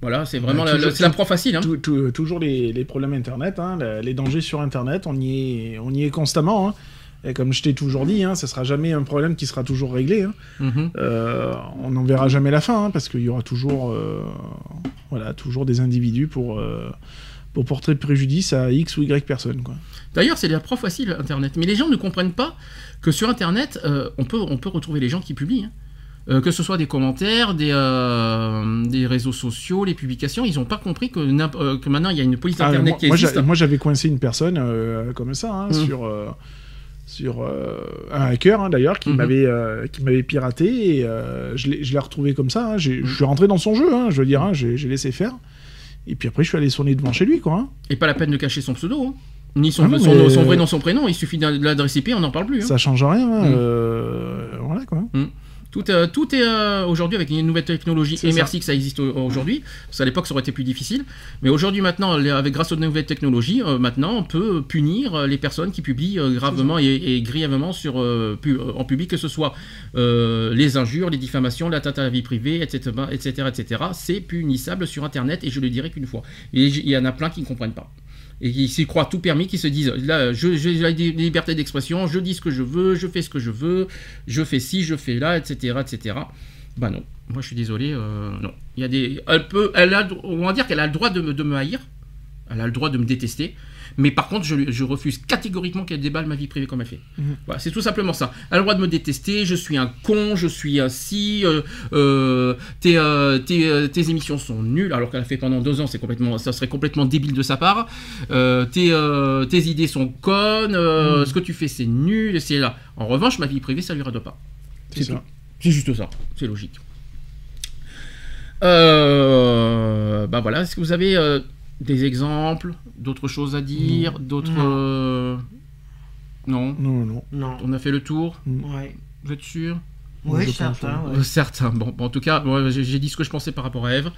B: voilà, c'est vraiment la,
C: toujours-
B: la- c'est la proie facile. Hein.
C: Tou- tou- toujours les, les problèmes Internet, hein, les dangers sur Internet, on y est, on y est constamment. hein. Et comme je t'ai toujours dit, hein, ça sera jamais un problème qui sera toujours réglé. hein.
B: Mhm.
C: Euh, on n'en verra jamais la fin, hein, parce qu'il y aura toujours, euh, voilà, toujours des individus pour, euh, pour porter préjudice à X ou Y personnes. Quoi.
B: D'ailleurs, c'est la proie facile, Internet. Mais les gens ne comprennent pas que sur Internet, on, peut, on peut retrouver les gens qui publient. hein. Euh, que ce soit des commentaires, des, euh, des réseaux sociaux, les publications, ils n'ont pas compris que, euh, maintenant il y a une police
C: Ah,
B: Internet
C: moi,
B: qui existe.
C: moi, j'avais coincé une personne comme ça, hein,
B: Mm.
C: sur, sur euh, un hacker hein, d'ailleurs, qui
B: Mhm.
C: m'avait euh, qui m'avait piraté, et euh, je l'ai retrouvé comme ça. hein. J'ai- Je suis rentré dans son jeu, hein, je veux dire, j'ai laissé faire. Et puis après, je suis allé sonner devant chez lui, quoi.
B: Et pas la peine de cacher son pseudo. Ni son,
C: Ah non,
B: son,
C: mais-
B: son vrai nom, son prénom. Il suffit de l'adresse IP, on n'en parle plus.
C: Ça change rien.
B: Mm.
C: euh, voilà, quoi.
B: Tout, euh, tout est euh, aujourd'hui avec une nouvelle technologie. Et
C: ça.
B: merci que ça existe au- aujourd'hui. Parce qu'à l'époque, ça aurait été plus difficile. Mais aujourd'hui, maintenant, avec grâce aux nouvelles technologies, euh, maintenant, on peut punir euh, les personnes qui publient euh, gravement et, et grièvement sur, euh, pu- euh, en public, que ce soit euh, les injures, les diffamations, l'atteinte à la vie privée, etc., etc., etc. C'est punissable sur Internet et je le dirai qu'une fois. Et il y en a plein qui ne comprennent pas. Et qui s'y croient tout permis, qui se disent là, j'ai la li- liberté d'expression, je dis ce que je veux, je fais ce que je veux, je fais ci, je fais là, etc., etc. Bah non, moi je suis désolé, euh, non. Il y a des, elle peut, elle a, on va dire qu'elle a le droit de de me haïr, elle a le droit de me détester, mais par contre je, refuse catégoriquement qu'elle déballe ma vie privée comme elle fait.
C: Mhm.
B: Voilà, c'est tout simplement ça. Elle a le droit de me détester, je suis un con, je suis si, euh, euh, tes, euh, tes, tes émissions sont nulles, alors qu'elle a fait pendant deux ans, c'est complètement, ça serait complètement débile de sa part. Tes, tes idées sont connes,
C: Mhm.
B: ce que tu fais c'est nul, c'est là. En revanche, ma vie privée, ça lui rade pas.
C: C'est ça.
B: C'est juste ça, c'est logique. Bah voilà, est-ce que vous avez des exemples, d'autres choses à dire, d'autres...
D: Non.
B: euh, Non,
C: Non, non.
D: Non.
B: on a fait le tour.
D: Ouais.
B: Vous êtes sûr?
D: Oui, certain.
B: Euh, Certes. Bon, bon, en tout cas, j'ai dit ce que je pensais par rapport à Eve.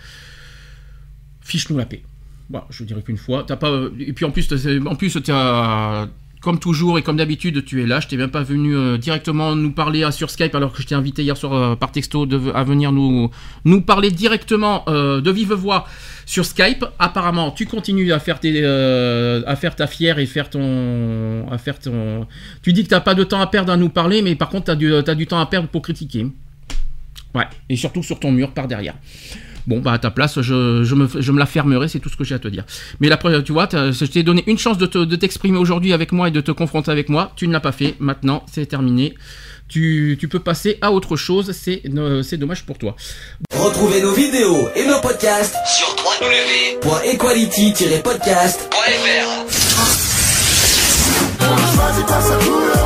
B: Fiche-nous la paix. Voilà, je dirais qu'une fois. T'as pas. euh, Et puis en plus, en plus, t'as. Comme toujours et comme d'habitude, tu es là. Je t'ai même pas venu euh, directement nous parler euh, sur Skype alors que je t'ai invité hier soir euh, par texto de, à venir nous, nous parler directement de vive voix sur Skype. Apparemment, tu continues à faire, tes, à faire ta fière et faire ton, à faire ton. Tu dis que t'as pas de temps à perdre à nous parler, mais par contre, t'as du, t'as du temps à perdre pour critiquer. Ouais, et surtout sur ton mur par derrière. Bon, bah à ta place, je, je me, je me la fermerai, c'est tout ce que j'ai à te dire. Mais la preuve, tu vois, t'as- je t'ai donné une chance de te- de t'exprimer aujourd'hui avec moi et de te confronter avec moi. Tu ne l'as pas fait, maintenant c'est terminé. Tu, tu peux passer à autre chose, c'est euh, c'est dommage pour toi.
A: Retrouvez nos vidéos et nos podcasts sur www.equality-podcast.fr.